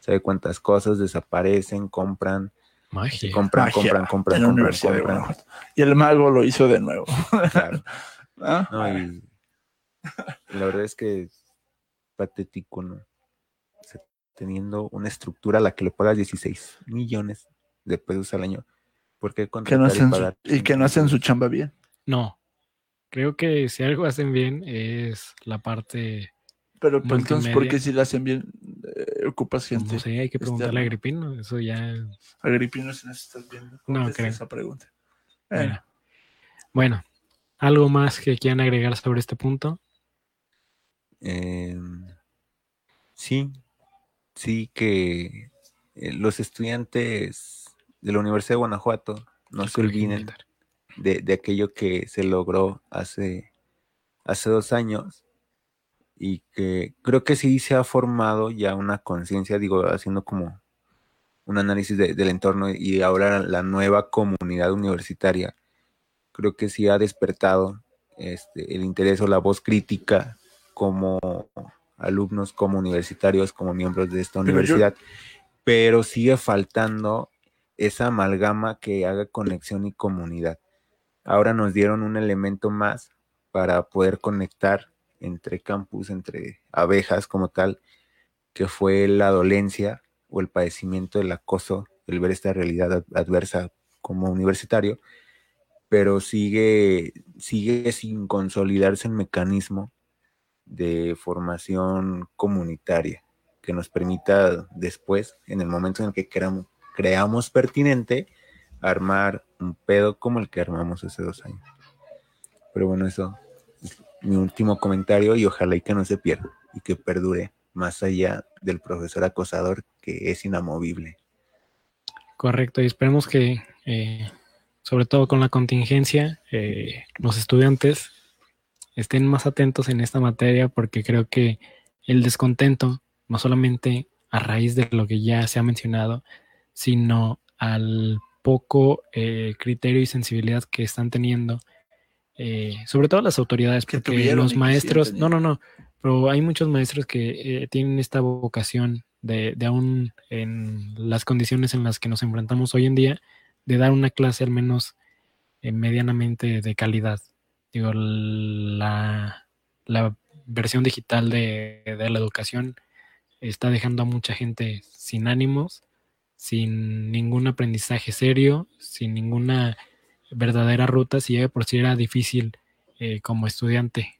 ¿sabe cuántas cosas? Desaparecen, compran. Magia. Compran, compran, compran, compran, compran. Y el mago lo hizo de nuevo. Claro. ¿Ah? No, y la verdad es que patético, ¿no? teniendo una estructura a la que le pagas 16 millones de pesos al año. ¿Por qué que no hacen y, que no hacen su chamba bien? No. Creo que si algo hacen bien es la parte. Pero pues, entonces, ¿por qué si la hacen bien eh, ocupas gente? No sé, hay que preguntarle a Agripino. Eso ya. Agripino, si nos estás viendo. No creo. Esa pregunta. Bueno. ¿algo más que quieran agregar sobre este punto? Em, sí, sí que eh, los estudiantes de la Universidad de Guanajuato no se olviden de, aquello que se logró hace, hace dos años y que creo que sí se ha formado ya una conciencia, digo, haciendo como un análisis del entorno y ahora la nueva comunidad universitaria, creo que sí ha despertado este, el interés o la voz crítica como alumnos como universitarios, como miembros de esta universidad, pero sigue faltando esa amalgama que haga conexión y comunidad. Ahora nos dieron un elemento más para poder conectar entre campus, entre abejas como tal, que fue la dolencia o el padecimiento del acoso, el ver esta realidad adversa como universitario, pero sigue, sigue sin consolidarse el mecanismo de formación comunitaria que nos permita después, en el momento en el que creamos pertinente, armar un pedo como el que armamos hace dos años. Pero bueno, eso es mi último comentario y ojalá y que no se pierda y que perdure más allá del profesor acosador que es inamovible. Correcto, y esperemos que, eh, sobre todo con la contingencia, eh, los estudiantes estén más atentos en esta materia porque creo que el descontento, no solamente a raíz de lo que ya se ha mencionado, sino al poco eh, criterio y sensibilidad que están teniendo, eh, sobre todo las autoridades, porque los maestros, no, no, no, pero hay muchos maestros que eh, tienen esta vocación de, de aún en las condiciones en las que nos enfrentamos hoy en día, de dar una clase al menos medianamente de calidad. Digo, la, versión digital de, la educación está dejando a mucha gente sin ánimos, sin ningún aprendizaje serio, sin ninguna verdadera ruta, si ya por sí era difícil eh, como estudiante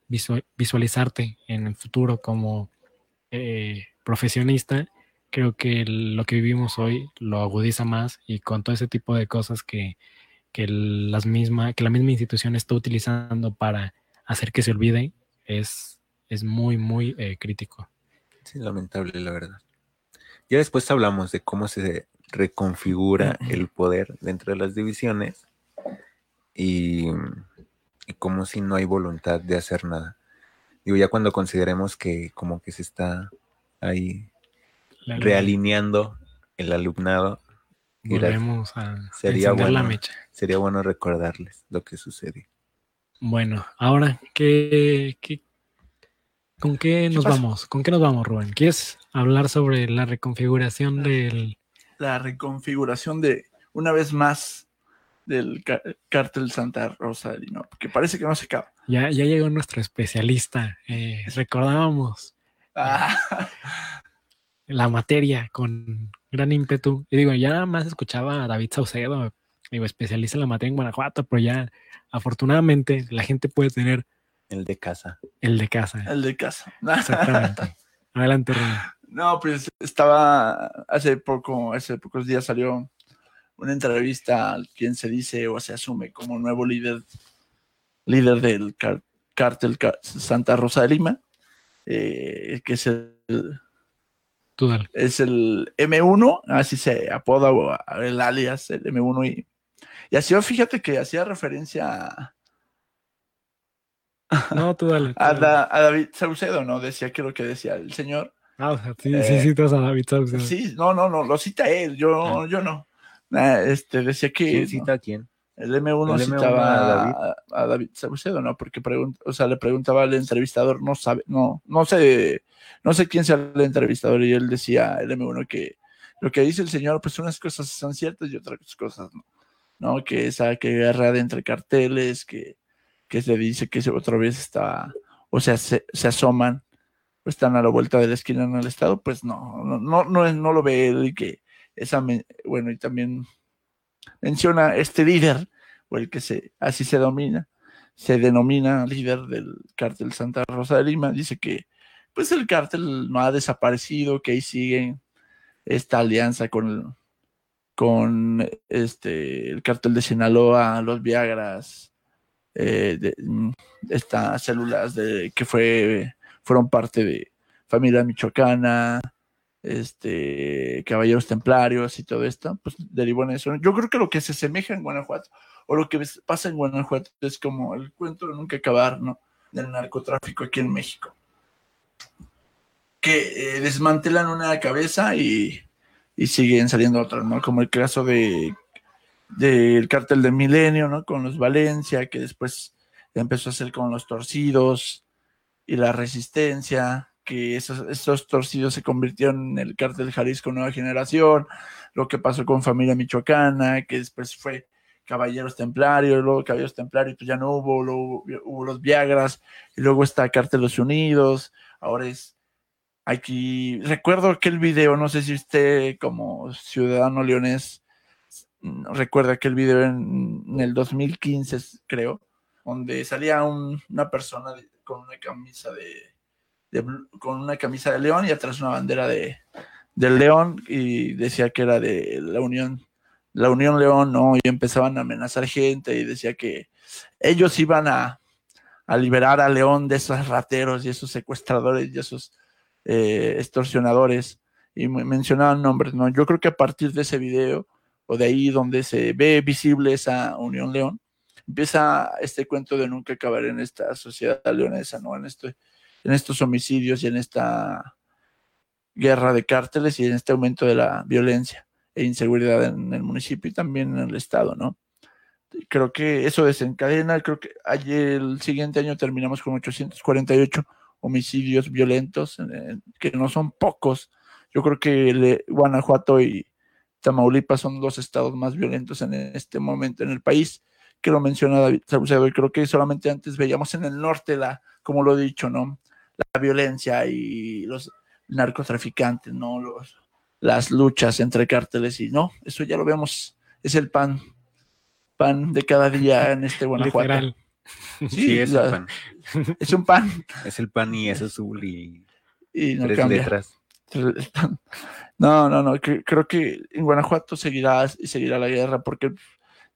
visualizarte en el futuro como eh, profesionista, creo que lo que vivimos hoy lo agudiza más y con todo ese tipo de cosas que, que, las misma, que la misma institución está utilizando para hacer que se olvide es, es muy, muy eh, crítico. Sí, lamentable, la verdad. Ya después hablamos de cómo se reconfigura el poder dentro de las divisiones y, y como si no hay voluntad de hacer nada. Digo, ya cuando consideremos que como que se está ahí realineando el alumnado. Volvemos a sería bueno, la mecha. Sería bueno recordarles lo que sucedió. Bueno, ahora, ¿qué, con qué nos vamos? ¿Con qué nos vamos, Rubén? ¿Quieres hablar sobre la reconfiguración del... La reconfiguración de, una vez más, del cártel Santa Rosa de Lima, porque parece que no se acaba. Ya, ya llegó nuestro especialista. Eh, recordábamos ah. la materia con gran ímpetu. Y digo, ya más escuchaba a David Saucedo, digo, especialista en la materia en Guanajuato, pero ya afortunadamente la gente puede tener el de casa. El de casa. El de casa. Exactamente. Adelante, Rubén. No, pues estaba hace poco, hace pocos días salió una entrevista al quien se dice o se asume como nuevo líder, líder del cártel Santa Rosa de Lima, eh, que es el, es el M1, así se apoda el alias, el M1 y, y así fíjate que hacía referencia a, no, tú dale. a, David Saucedo, ¿no? Decía que lo que decía el señor. Ah, sí, sí, sí, citas a David Saucedo. Sí, no, no, no, lo cita él, yo, ah. yo no. Ah, este, decía que... ¿Quién cita a quién? El M1 citaba a David, Saucedo, ¿no? Porque pregunta, o sea, le preguntaba al entrevistador, no sabe, no, no sé, no sé quién sea el entrevistador, y él decía, el M1, que lo que dice el señor, pues unas cosas son ciertas y otras cosas no. ¿No? Que esa que guerra de entre carteles, que, que se dice que otra vez está, o sea, se, se asoman, pues están a la vuelta de la esquina en el estado, pues no, no, no, no, no lo ve él y que esa, bueno, y también menciona este líder, o el que se, así se domina, se denomina líder del cártel Santa Rosa de Lima, dice que pues el cártel no ha desaparecido, que ahí sigue esta alianza con con este el cártel de Sinaloa, los Viagras, eh, mm, estas células de que fue fueron parte de familia michoacana, este, caballeros templarios y todo esto, pues derivó en eso. Yo creo que lo que se asemeja en Guanajuato, o lo que pasa en Guanajuato, es como el cuento de nunca acabar, ¿no? Del narcotráfico aquí en México. Que eh, desmantelan una cabeza y, siguen saliendo otras, ¿no? Como el caso de del cártel de Milenio, ¿no? Con los Valencia, que después empezó a hacer con los torcidos y la resistencia, que esos, torcidos se convirtieron en el cártel Jalisco Nueva Generación, lo que pasó con Familia Michoacana, que después fue Caballeros Templarios, luego Caballeros Templarios pues ya no hubo, luego hubo los Viagras, y luego está Cártel Los Unidos, ahora es aquí, recuerdo aquel video, no sé si usted como ciudadano leonés recuerda aquel video en, el 2015, creo, donde salía una persona con una camisa de con una camisa de león y atrás una bandera de, del león y decía que era de la Unión, la Unión León, ¿no? Y empezaban a amenazar gente y decía que ellos iban a, a liberar a León de esos rateros y esos secuestradores y esos eh, extorsionadores y mencionaban nombres, ¿no? Yo creo que a partir de ese video o de ahí donde se ve visible esa Unión León, empieza este cuento de nunca acabar en esta sociedad leonesa, ¿no? En este en estos homicidios y en esta guerra de cárteles y en este aumento de la violencia e inseguridad en el municipio y también en el estado, ¿no? Creo que eso desencadena, creo que ayer, el siguiente año terminamos con 848 homicidios violentos, que no son pocos. Yo creo que Guanajuato y Tamaulipas son los estados más violentos en este momento en el país, que lo menciona David Saucedo, y creo que solamente antes veíamos en el norte la, como lo he dicho, ¿no? La violencia y los narcotraficantes, ¿no? Los, las luchas entre cárteles y no, eso ya lo vemos, es el pan, pan de cada día en este Guanajuato. Sí, es, pan. es un pan. Es el pan y es azul y, y no tres letras. No, no, no, creo que en Guanajuato seguirá y seguirá la guerra porque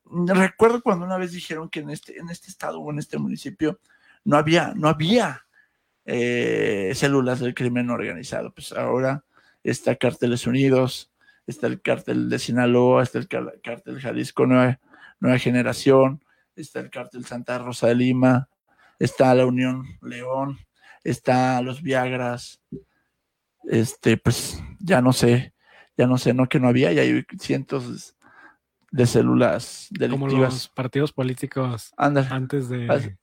recuerdo cuando una vez dijeron que en este, en este estado o en este municipio no había, no había eh, células del crimen organizado. Pues ahora está Cárteles Unidos, está el cártel de Sinaloa, está el cártel Jalisco Nueva, Nueva Generación, está el cártel Santa Rosa de Lima, está la Unión León, está los Viagras, este, pues ya no sé, ya no sé, no que no había, y hay cientos de células delictivas. Como los partidos políticos antes de...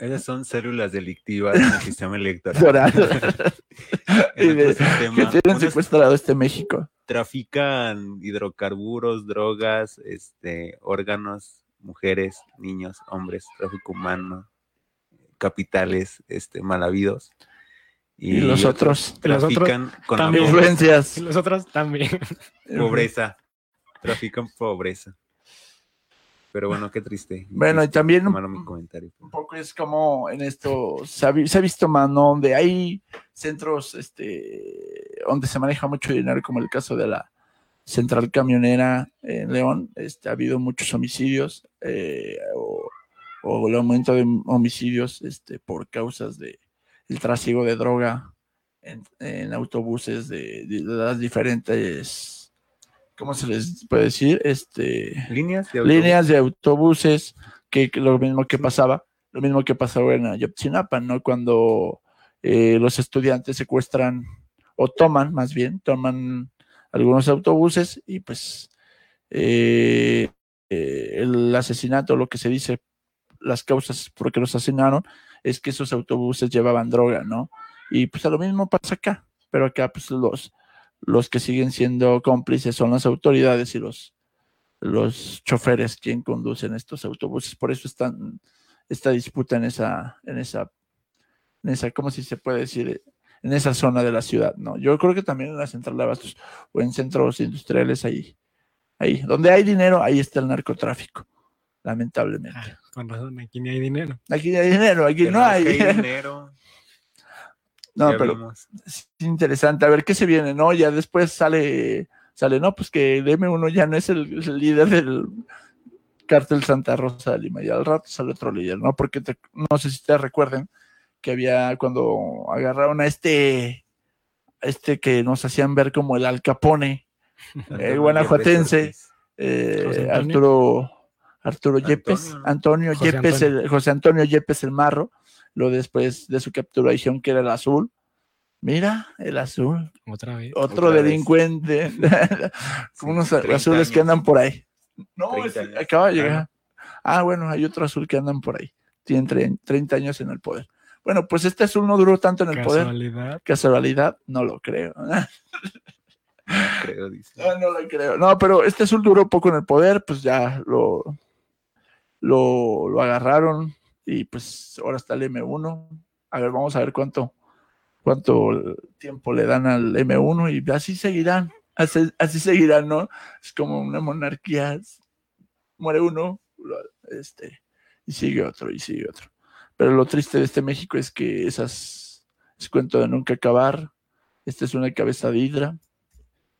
Esas son células delictivas en el sistema electoral. que tienen secuestrado este México. Trafican hidrocarburos, drogas, este, órganos, mujeres, niños, hombres, tráfico humano, capitales, este, mal habidos. Y, los otros trafican con también. influencias. Y los otros también. Pobreza. Trafican pobreza. Pero bueno, qué triste. Bueno, y también mi comentario. un poco es como en esto se ha, visto más, Donde hay centros este, donde se maneja mucho dinero, como el caso de la central camionera en León, este, ha habido muchos homicidios eh, o, el aumento de homicidios este, por causas de el trasiego de droga en, autobuses de, las diferentes, ¿cómo se les puede decir? Este, líneas de, líneas de autobuses, que, lo mismo que pasaba, lo mismo que pasaba en Ayotzinapa, ¿no? Cuando eh, los estudiantes secuestran o toman, más bien, toman algunos autobuses y pues eh, eh, el asesinato, lo que se dice, las causas por qué los asesinaron, es que esos autobuses llevaban droga, ¿no? Y pues a lo mismo pasa acá, pero acá pues los, los que siguen siendo cómplices son las autoridades y los, los choferes quien conducen estos autobuses. Por eso están esta disputa en esa, en esa, en esa, ¿cómo si se puede decir? En esa zona de la ciudad, ¿no? Yo creo que también en la central de abastos o en centros industriales ahí, ahí, donde hay dinero, ahí está el narcotráfico lamentablemente. Ah, con razón, aquí ni hay dinero. Aquí ni hay dinero, aquí no hay. dinero. no, pero es interesante. A ver qué se viene, ¿no? Ya después sale, sale, no, pues que el M1 ya no es el, líder del cártel Santa Rosa de Lima, y al rato sale otro líder, ¿no? Porque no sé si te recuerden que había cuando agarraron a este, este que nos hacían ver como el Alcapone, el guanajuatense, eh, Arturo Arturo Yepes, Antonio Yepes, El, José Antonio Yepes el Marro, lo después de su capturación que era el azul. Mira, el azul. Otra vez. Otro delincuente. Unos azules que andan por ahí. No, acaba de llegar. Ah, bueno, hay otro azul que andan por ahí. Tienen 30 años en el poder. Bueno, pues este azul no duró tanto en el poder. Casualidad, no lo creo. No creo, dice. No, no lo creo. No, pero este azul duró poco en el poder, pues ya lo, lo, agarraron y pues ahora está el M1. A ver, vamos a ver cuánto, cuánto tiempo le dan al M1 y así seguirán, así, seguirán, ¿no? Es como una monarquía, muere uno, este, y sigue otro, y sigue otro. Pero lo triste de este México es que esas, es cuento de nunca acabar, esta es una cabeza de hidra,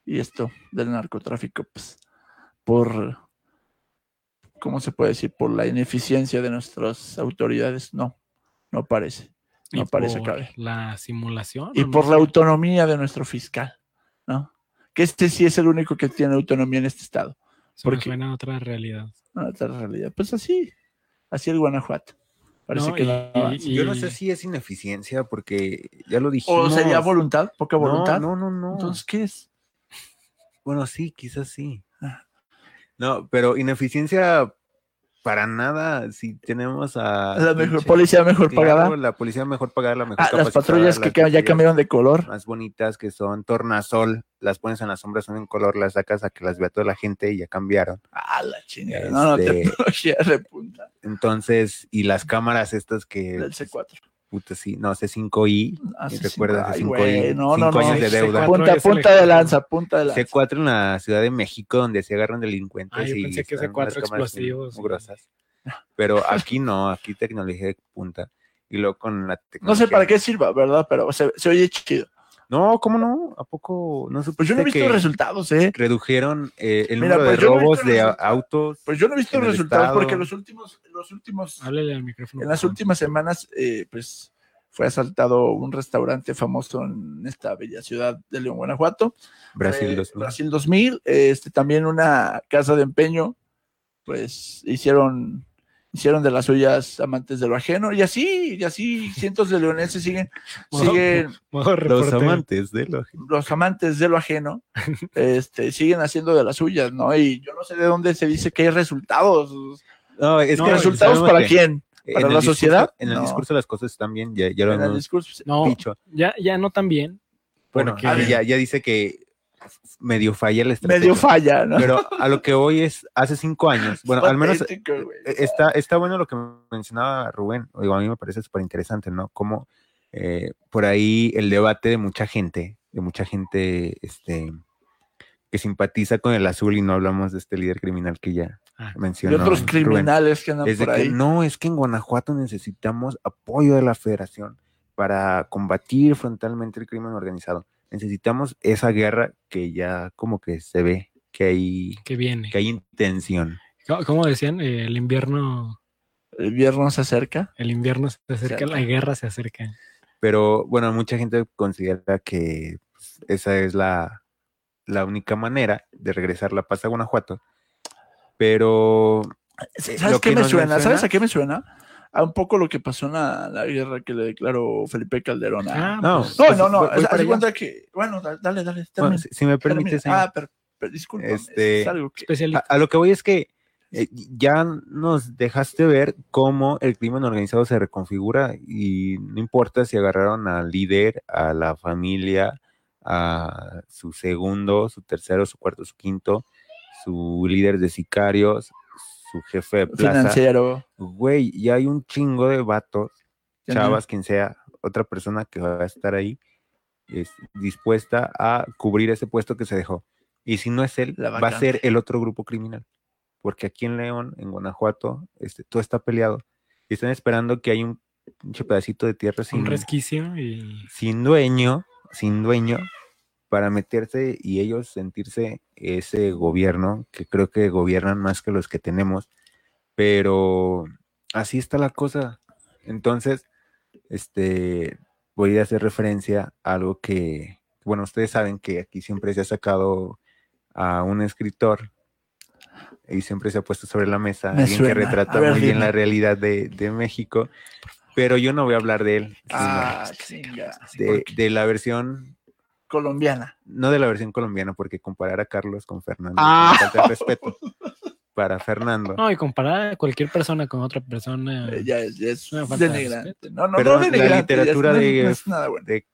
y esto del narcotráfico, pues, por ¿cómo se puede decir? Por la ineficiencia de nuestras autoridades, no, no parece. No parece por La simulación. Y por la autonomía de nuestro fiscal, ¿no? Que este sí es el único que tiene autonomía en este estado. porque suena a otra realidad. A otra realidad. Pues así, así el Guanajuato. Parece que Yo no sé si es ineficiencia, porque ya lo dijimos. ¿O sería voluntad? ¿Poca voluntad? No, no, no. Entonces, ¿qué es? Bueno, sí, quizás sí. No, pero ineficiencia para nada. Si tenemos a. La mejor, policía mejor pagada. La policía mejor pagada, la mejor ah, Las patrullas que ya cambiaron de color. Más bonitas que son tornasol. Las pones en la sombra, son en color, las sacas a que las vea toda la gente y ya cambiaron. Ah, la chingada. no, no, te este, de punta. Entonces, y las cámaras estas que. Del C4 puta, sí, no, C5I, ah, ¿recuerdas de 5I? No, no, no, años de deuda. Punta, punta de lanza, punta de lanza. C4 en la Ciudad de México, donde se agarran delincuentes ah, yo y pensé que C4 explosivos. Muy, grosas. Pero aquí no, aquí tecnología de punta. Y luego con la tecnología. No sé para qué sirva, ¿verdad? Pero se, se oye chido. No, ¿cómo no? ¿A poco no Pues yo no he visto resultados, ¿eh? Redujeron eh, el número pues de robos de autos. Pues yo no he visto resultados porque los últimos, los últimos. Háblele al micrófono. En las últimas semanas, eh, pues fue asaltado un restaurante famoso en esta bella ciudad de León, Guanajuato. Brasil 2000. Brasil 2000. Este, también una casa de empeño, pues hicieron hicieron de las suyas amantes de lo ajeno, y así, y así cientos de leoneses siguen, siguen los amantes de lo ajeno. Los amantes de lo ajeno, este, siguen haciendo de las suyas, ¿no? Y yo no sé de dónde se dice que hay resultados. No, es que resultados para quién. ¿Para la sociedad? En el discurso las cosas están bien, ya, lo hemos discurso, no, dicho. Ya, ya no tan bien. Bueno, ya, ya dice que medio falla la estrategia. Medio falla, ¿no? Pero a lo que voy es, hace cinco años, bueno, al menos e, está, está bueno lo que mencionaba Rubén, digo, a mí me parece súper interesante, ¿no? Como eh, por ahí el debate de mucha gente, de mucha gente, este, que simpatiza con el azul y no hablamos de este líder criminal que ya ah, mencionó. De otros criminales que andan por ahí. no, es que en Guanajuato necesitamos apoyo de la federación para combatir frontalmente el crimen organizado necesitamos esa guerra que ya como que se ve que hay que viene. que hay intención. ¿Cómo decían el invierno el invierno se acerca. El invierno se acerca la guerra se acerca. Pero bueno mucha gente considera que pues, esa es la, la única manera de regresar la paz a Guanajuato. Pero ¿sabes qué me suena? ¿sabes a qué me suena? A un poco lo que pasó en la, guerra que le declaró Felipe Calderón. Ah, no, pues, no, no, no. cuenta que, bueno, dale, dale. si, me permites. Ah, pero, disculpa. Este, a, lo que voy es que eh, ya nos dejaste ver cómo el crimen organizado se reconfigura y no importa si agarraron al líder, a la familia, a su segundo, su tercero, su cuarto, su quinto, su líder de sicarios, su jefe de plaza. Financiero. Güey, y hay un chingo de vatos, chavas, quien sea, otra persona que va a estar ahí es dispuesta a cubrir ese puesto que se dejó. Y si no es él, va a ser el otro grupo criminal. Porque aquí en León, en Guanajuato, este, todo está peleado. Y están esperando que haya un pinche pedacito de tierra sin, un resquicio y... sin dueño, sin dueño, para meterse y ellos sentirse ese gobierno, que creo que gobiernan más que los que tenemos, pero así está la cosa. Entonces, este, voy a hacer referencia a algo que, bueno, ustedes saben que aquí siempre se ha sacado a un escritor y siempre se ha puesto sobre la mesa alguien que retrata muy bien la realidad de, México, pero yo no voy a hablar de él, ah, de, de, la versión colombiana. No de la versión colombiana, porque comparar a Carlos con Fernando ah. falta de respeto para Fernando. No, y comparar a cualquier persona con otra persona. Eh, ya es, es una falta de no, no, Pero no la literatura de, de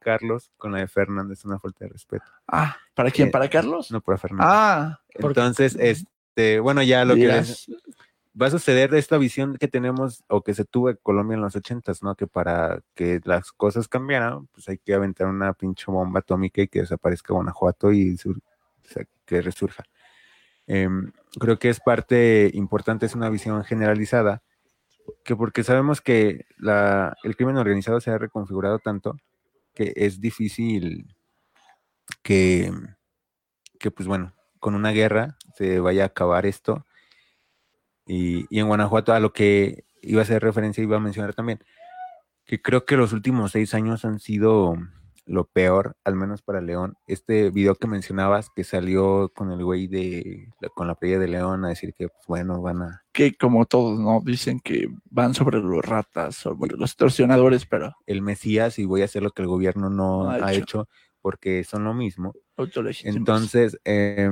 Carlos con la de Fernando es una falta de respeto. Ah, ¿para quién? Eh, ¿Para Carlos? No, para Fernando. Ah, entonces, este, bueno, ya lo que va a suceder de esta visión que tenemos o que se tuvo en Colombia en los ochentas, ¿no? Que para que las cosas cambiaran, pues hay que aventar una pinche bomba atómica y que desaparezca Guanajuato y que resurja. Em, creo que es parte importante, es una visión generalizada, que porque sabemos que la, el crimen organizado se ha reconfigurado tanto que es difícil que, que, pues bueno, con una guerra se vaya a acabar esto y, en Guanajuato, a lo que iba a hacer referencia, iba a mencionar también, que creo que los últimos seis años han sido lo peor, al menos para León. Este video que mencionabas que salió con el güey de, con la playa de León a decir que, pues, bueno, van a... Que como todos, ¿no? Dicen que van sobre los ratas, sobre los torsionadores, pero... El Mesías y voy a hacer lo que el gobierno no ha, hecho. porque son lo mismo. Entonces, eh,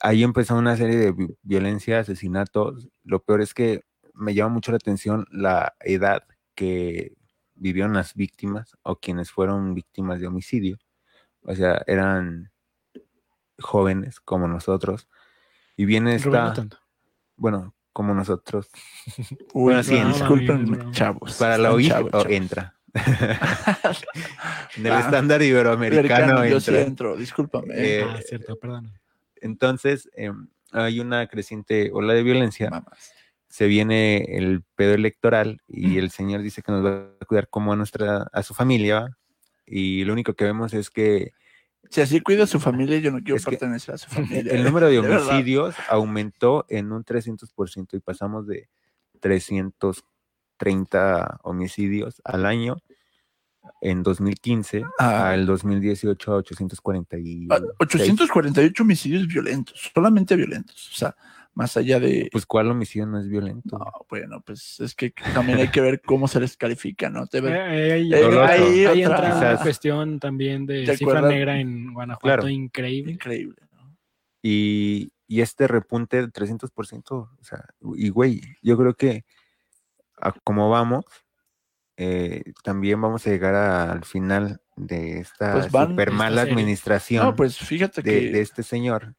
ahí empezó una serie de violencia, asesinatos. Lo peor es que me llama mucho la atención la edad que vivieron las víctimas o quienes fueron víctimas de homicidio. O sea, eran jóvenes como nosotros. Y viene esta... Bueno, como nosotros. Uy, bueno, disculpen, chavos. Para la OIG entra. en el ah, estándar iberoamericano entra. Yo sí entro, discúlpame. Eh, ah, cierto, perdón. Entonces, em, hay una creciente ola de violencia. Se viene el pedo electoral y el señor dice que nos va a cuidar como a nuestra, a su familia. Y lo único que vemos es que si así cuida a su familia, yo no quiero pertenecer a su familia. El número de homicidios aumentó en un 300% y pasamos de 300 30 homicidios al año en 2015 ah. al 2018 a 848. 848 homicidios violentos, solamente violentos. O sea, más allá de... Pues cuál homicidio no es violento. No, bueno, pues es que también hay que ver cómo se les califica, ¿no? Te eh, ahí, entra la cuestión también de cifra negra en Guanajuato, increíble. Increíble. Y, y, este repunte del 300%, o sea, y güey, yo creo que a como vamos, eh, también vamos a llegar al final de esta pues super mala administración no, pues fíjate de, de, este señor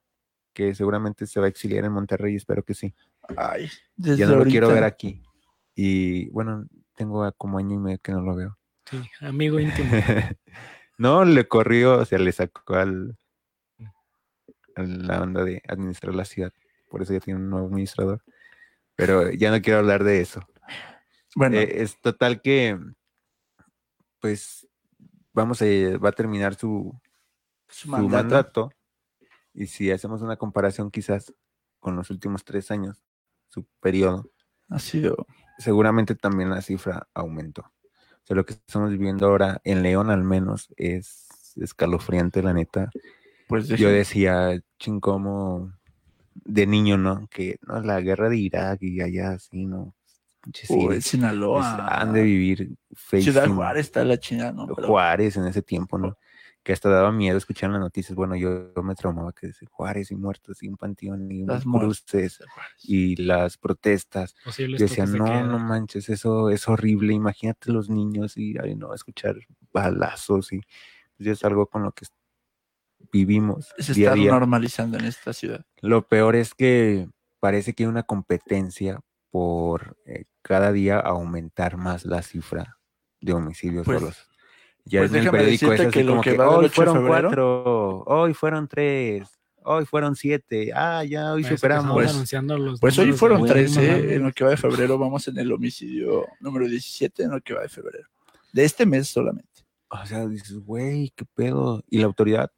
que seguramente se va a exiliar en Monterrey, espero que sí. Ay, ya no lo quiero ver aquí. Y bueno, tengo como año y medio que no lo veo. Sí, amigo íntimo. no, le corrió, o sea, le sacó al a la onda de administrar la ciudad. Por eso ya tiene un nuevo administrador. Pero ya no quiero hablar de eso. Bueno. Eh, es total que, pues, vamos a, va a terminar su, su, mandato. Y si hacemos una comparación quizás con los últimos tres años, su periodo, ha sido... Seguramente también la cifra aumentó. O sea, lo que estamos viviendo ahora en León al menos es escalofriante, la neta. Pues yo decía, ching, como de niño, ¿no? Que no la guerra de Irak y allá así, ¿no? Uy, Sinaloa. Han de vivir Ciudad Juárez está la china, ¿no? Juárez en ese tiempo, ¿no? Que hasta daba miedo escuchar las noticias. Bueno, yo, me traumaba que decía Juárez y muertos y un panteón y las cruces y las protestas. Yo decía, no, no manches, eso es horrible. Imagínate los niños y, ay, no, escuchar balazos y pues, es algo con lo que vivimos. Se está normalizando en esta ciudad. Lo peor es que parece que hay una competencia por eh, cada día aumentar más la cifra de homicidios pues, solos. Ya pues en el periódico es así como que, hoy fueron cuatro, hoy fueron tres, hoy fueron siete, ah, ya hoy superamos. Pues, anunciando los pues hoy fueron tres, en lo que va de febrero, vamos en el homicidio número 17 en lo que va de febrero. De este mes solamente. O sea, dices, güey, qué pedo. ¿Y la autoridad?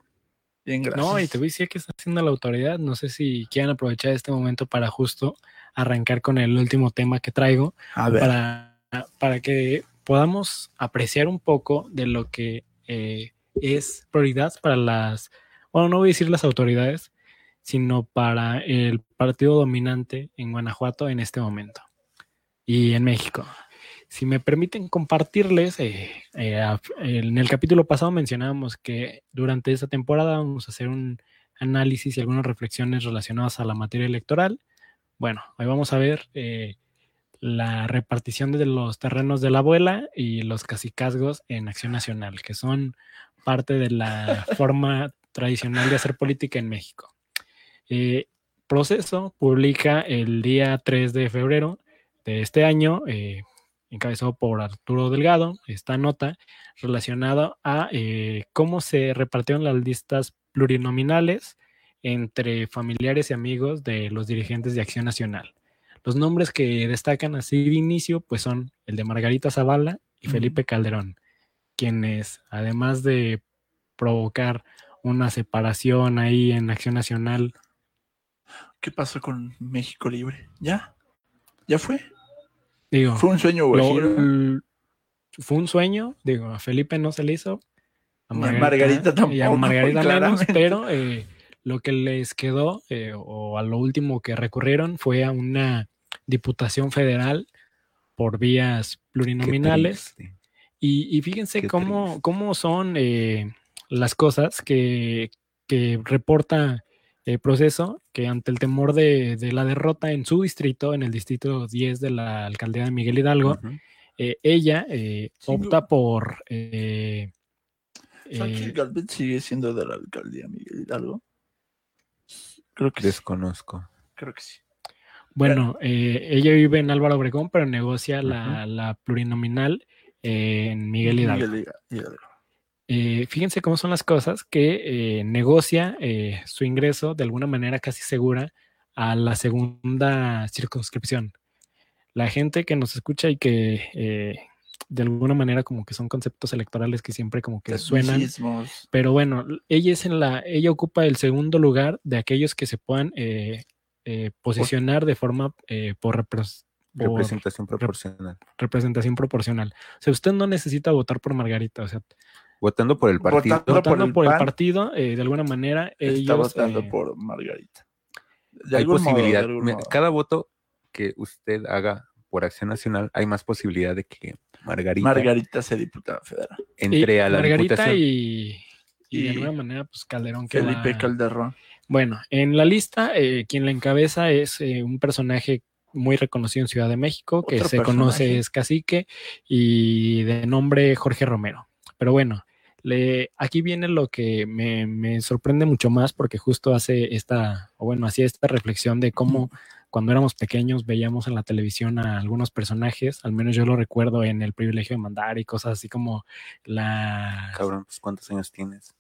Bien. No, y te voy a decir qué está haciendo la autoridad. No sé si quieran aprovechar este momento para justo arrancar con el último tema que traigo. Para, para que podamos apreciar un poco de lo que eh, es prioridad para las, bueno, no voy a decir las autoridades, sino para el partido dominante en Guanajuato en este momento y en México. Si me permiten compartirles, eh, eh, en el capítulo pasado mencionábamos que durante esta temporada vamos a hacer un análisis y algunas reflexiones relacionadas a la materia electoral. Bueno, hoy vamos a ver eh, la repartición de los terrenos de la abuela y los casicazgos en Acción Nacional, que son parte de la forma tradicional de hacer política en México. Proceso publica el día 3 de febrero de este año encabezado por Arturo Delgado, esta nota relacionada a eh, cómo se repartieron las listas plurinominales entre familiares y amigos de los dirigentes de Acción Nacional. Los nombres que destacan así de inicio pues son el de Margarita Zavala y Felipe Calderón, quienes además de provocar una separación ahí en Acción Nacional. ¿Qué pasó con México Libre? ¿Ya? ¿Ya fue? Fue un sueño, güey. Fue un sueño, digo, a Felipe no se le hizo. A Margarita, tampoco. Y a Margarita menos, pero eh, lo que les quedó, eh, o a lo último que recurrieron, fue a una diputación federal por vías plurinominales. Y, fíjense cómo, cómo, son eh, las cosas que, que reporta el proceso que ante el temor de, la derrota en su distrito, en el distrito 10 de la alcaldía de Miguel Hidalgo, eh, ella eh, opta por... Eh, Galvez sigue siendo de la alcaldía Miguel Hidalgo? Creo que Desconozco. Creo que sí. Bueno, ella vive en Álvaro Obregón, pero negocia la, plurinominal en Miguel Hidalgo. Eh, fíjense cómo son las cosas que eh, negocia eh, su ingreso de alguna manera casi segura a la segunda circunscripción. La gente que nos escucha y que de alguna manera como que son conceptos electorales que siempre como que suenan. Pero bueno, ella es en la, ella ocupa el segundo lugar de aquellos que se puedan posicionar de forma por representación proporcional. representación proporcional. O sea, usted no necesita votar por Margarita, o sea, votando por el partido. Votando, por el, partido, eh, de alguna manera está votando eh, por Margarita. hay posibilidad. cada voto que usted haga por Acción Nacional, hay más posibilidad de que Margarita, Margarita sea diputada federal. Entre a la Margarita y, y, de alguna manera, pues Calderón. Felipe Calderón. Bueno, en la lista, eh, quien la encabeza es eh, un personaje muy reconocido en Ciudad de México, que se conoce es Cacique y de nombre Jorge Romero. Pero bueno, le, aquí viene lo que me, me, sorprende mucho más porque justo hace esta, o bueno, hacía esta reflexión de cómo cuando éramos pequeños veíamos en la televisión a algunos personajes, al menos yo lo recuerdo en El privilegio de mandar y cosas así como la... Cabrón, pues ¿cuántos años tienes?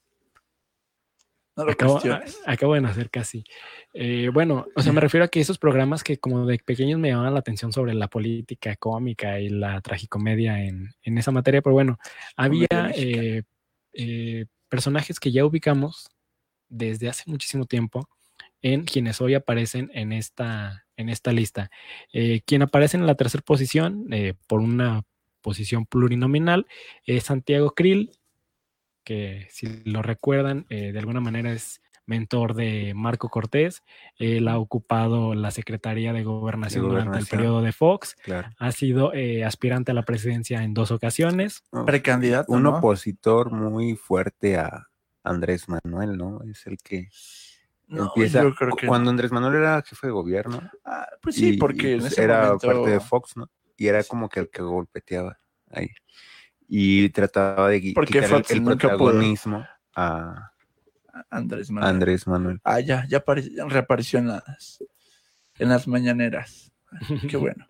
No lo acabo, acabo, de nacer casi. Eh, bueno, o sea, me refiero a que esos programas que como de pequeños me llamaban la atención sobre la política cómica y la tragicomedia en, en esa materia, pero bueno, había eh, eh, personajes que ya ubicamos desde hace muchísimo tiempo en quienes hoy aparecen en esta, en esta lista. Eh, quien aparece en la tercera posición, eh, por una posición plurinominal, es Santiago Krill, que si lo recuerdan, de alguna manera es mentor de Marco Cortés. Él ha ocupado la Secretaría de Gobernación, durante el periodo de Fox. Ha sido aspirante a la presidencia en dos ocasiones. Precandidato. Un opositor muy fuerte a Andrés Manuel, ¿no? Es el que empieza cuando Andrés Manuel era jefe de gobierno. Ah, pues sí, porque pues era parte de Fox, ¿no? Y era como que el que golpeteaba ahí. Y trataba de quitar el, protagonismo a Andrés Manuel. Andrés Manuel. Ah, ya, ya reapareció en las, en las mañaneras. Qué bueno.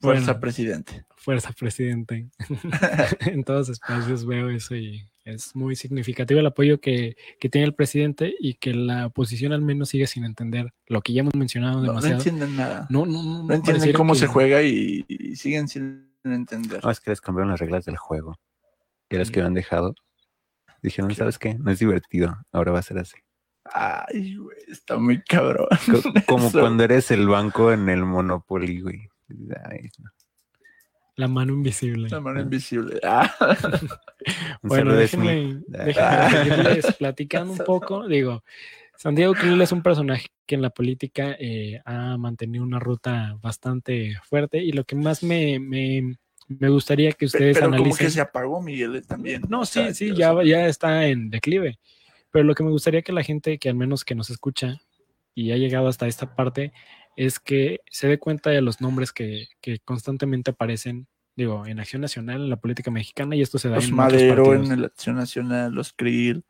Fuerza presidente. Fuerza presidente. en todos los espacios veo eso y es muy significativo el apoyo que, tiene el presidente y que la oposición al menos sigue sin entender lo que ya hemos mencionado demasiado. No, entienden nada. No, no, no. entienden cómo se juega y, siguen sin entender. No, es que les cambiaron las reglas del juego. Y las que habían dejado, dijeron, ¿sabes qué? No es divertido, ahora va a ser así. Ay, güey, está muy cabrón. Como cuando eres el banco en el Monopoly, güey. Ay, no. La mano invisible. La mano invisible. Ah. bueno, déjenme, déjenme platicando un poco. Digo, Santiago Krill es un personaje que en la política eh, ha mantenido una ruta bastante fuerte y lo que más me, me, me gustaría que ustedes pero, pero Como que se apagó Miguel también. No, sí, sí, ya, ya está en declive. Pero lo que me gustaría que la gente que al menos que nos escucha y ha llegado hasta esta parte es que se dé cuenta de los nombres que, constantemente aparecen, digo, en Acción Nacional, en la política mexicana, y esto se da los en Madero, en la Acción Nacional, los Krill,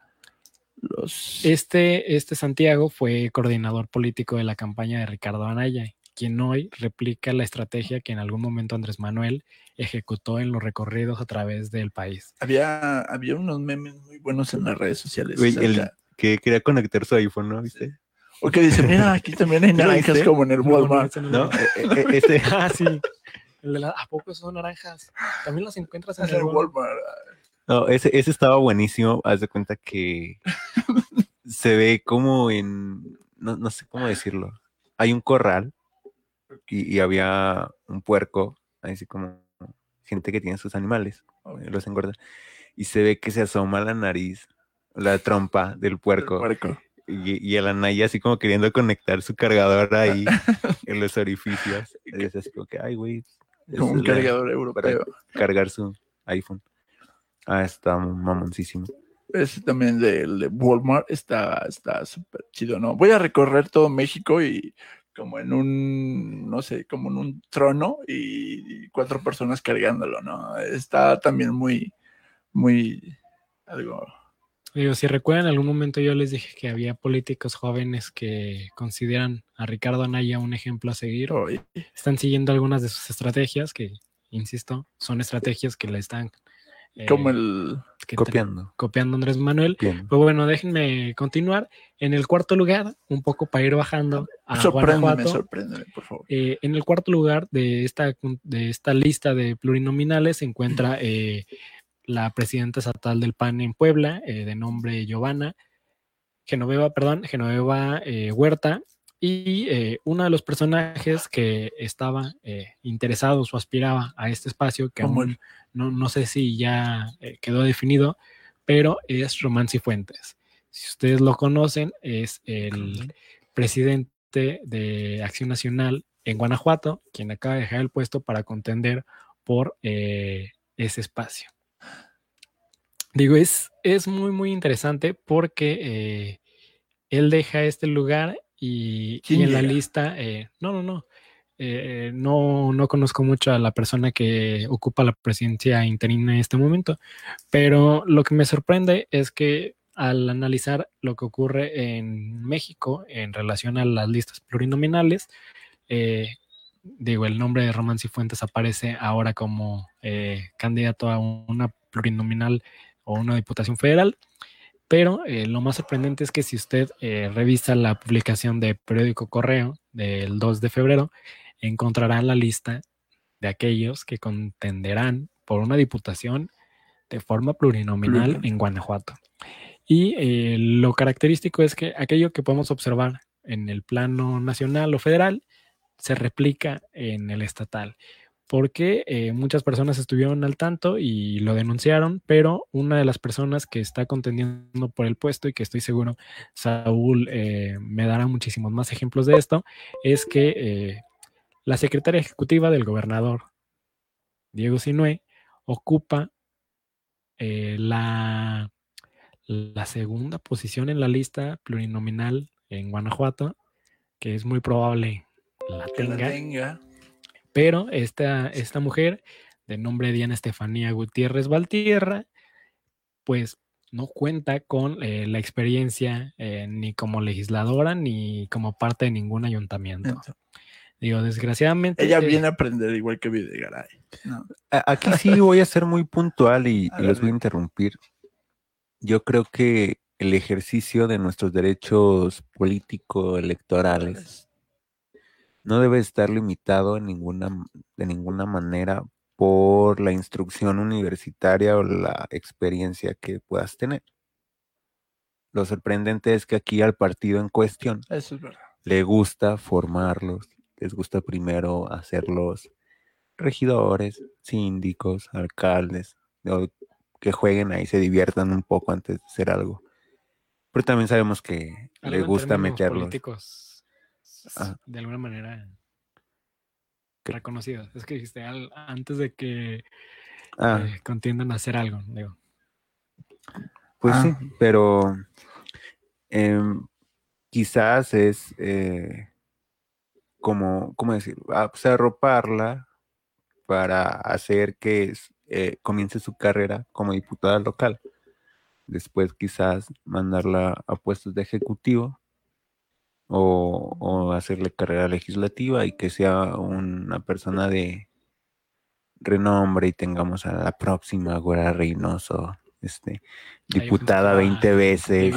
los... Este, este Santiago fue coordinador político de la campaña de Ricardo Anaya, quien hoy replica la estrategia que en algún momento Andrés Manuel ejecutó en los recorridos a través del país. Había, había unos memes muy buenos en las redes sociales. el que quería conectar su iPhone, ¿no? ¿Viste? O que dice, mira, aquí también hay naranjas como en el Walmart. No, ah, sí. ¿A poco son naranjas? También las encuentras en, el Walmart. No, ese, ese estaba buenísimo. Haz de cuenta que se ve como en. No, no sé cómo decirlo. Hay un corral y, había un puerco, así como gente que tiene sus animales, los engorda. Y se ve que se asoma la nariz, la trompa del puerco. puerco y, y el Anaya así como queriendo conectar su cargador ahí en los orificios. Y es así como que, ay, güey. Como un cargador europeo. cargar su iPhone. Ah, está mamoncísimo. Ese también del de Walmart está súper chido, ¿no? Voy a recorrer todo México y como en un, no sé, como en un trono y cuatro personas cargándolo, ¿no? Está también muy, muy, algo Digo, si recuerdan, en algún momento yo les dije que había políticos jóvenes que consideran a Ricardo Anaya un ejemplo a seguir. Están siguiendo algunas de sus estrategias, que, insisto, son estrategias que le están... Eh, Como el... copiando. Copiando Andrés Manuel. Pues bueno, déjenme continuar. En el cuarto lugar, un poco para ir bajando a sorpréndeme, sorpréndeme, por favor. Eh, en el cuarto lugar de esta, de esta lista de plurinominales se encuentra... Eh, la presidenta estatal del PAN en Puebla, eh, de nombre Giovanna, Genoveva, perdón, Genoveva eh, Huerta, Y eh, uno de los personajes que estaba eh, interesado o aspiraba a este espacio, que aún no, no, sé si ya eh, quedó definido, pero es Román Cifuentes. Si ustedes lo conocen, es el presidente de Acción Nacional en Guanajuato, quien acaba de dejar el puesto para contender por ese espacio. Digo, es, es muy, muy interesante porque él deja este lugar y, en la lista, eh, no, no, no, eh, no, no conozco mucho a la persona que ocupa la presidencia interina en este momento, pero lo que me sorprende es que al analizar lo que ocurre en México en relación a las listas plurinominales, eh, digo, el nombre de Román Cifuentes aparece ahora como candidato a una plurinominal o una diputación federal. Pero eh, lo más sorprendente es que si usted eh, revisa la publicación de Periódico Correo del 2 de febrero, encontrará la lista de aquellos que contenderán por una diputación de forma plurinominal en Guanajuato. Y eh, lo característico es que aquello que podemos observar en el plano nacional o federal se replica en el estatal porque eh, muchas personas estuvieron al tanto y lo denunciaron, pero una de las personas que está contendiendo por el puesto y que estoy seguro Saúl eh, me dará muchísimos más ejemplos de esto, es que eh, la secretaria ejecutiva del gobernador, Diego Sinue, ocupa la, la segunda posición en la lista plurinominal en Guanajuato, que es muy probable la tenga pero esta, esta mujer, de nombre Diana Estefanía Gutiérrez Valtierra, pues no cuenta con eh, la experiencia eh, ni como legisladora ni como parte de ningún ayuntamiento. Digo, desgraciadamente. Ella eh, viene a aprender igual que Videgaray. Aquí sí voy a ser muy puntual y, y los voy a interrumpir. Yo creo que el ejercicio de nuestros derechos políticos electorales no debe estar limitado en ninguna, de ninguna manera por la instrucción universitaria o la experiencia que puedas tener. Lo sorprendente es que aquí al partido en cuestión le gusta formarlos, les gusta primero hacerlos regidores, síndicos, alcaldes, que jueguen ahí, se diviertan un poco antes de hacer algo. Pero también sabemos que le gusta meterlos de alguna manera reconocido. Es que dijiste antes de que ah. eh, contiendan a hacer algo, digo. Pues sí, ah. pero em, quizás es eh, como, ¿cómo decir? Ah, pues arroparla para hacer que eh, comience su carrera como diputada local. Después quizás mandarla a puestos de ejecutivo o, hacerle carrera legislativa y que sea una persona de renombre y tengamos a la próxima Gora Reynoso, este, diputada 20 veces.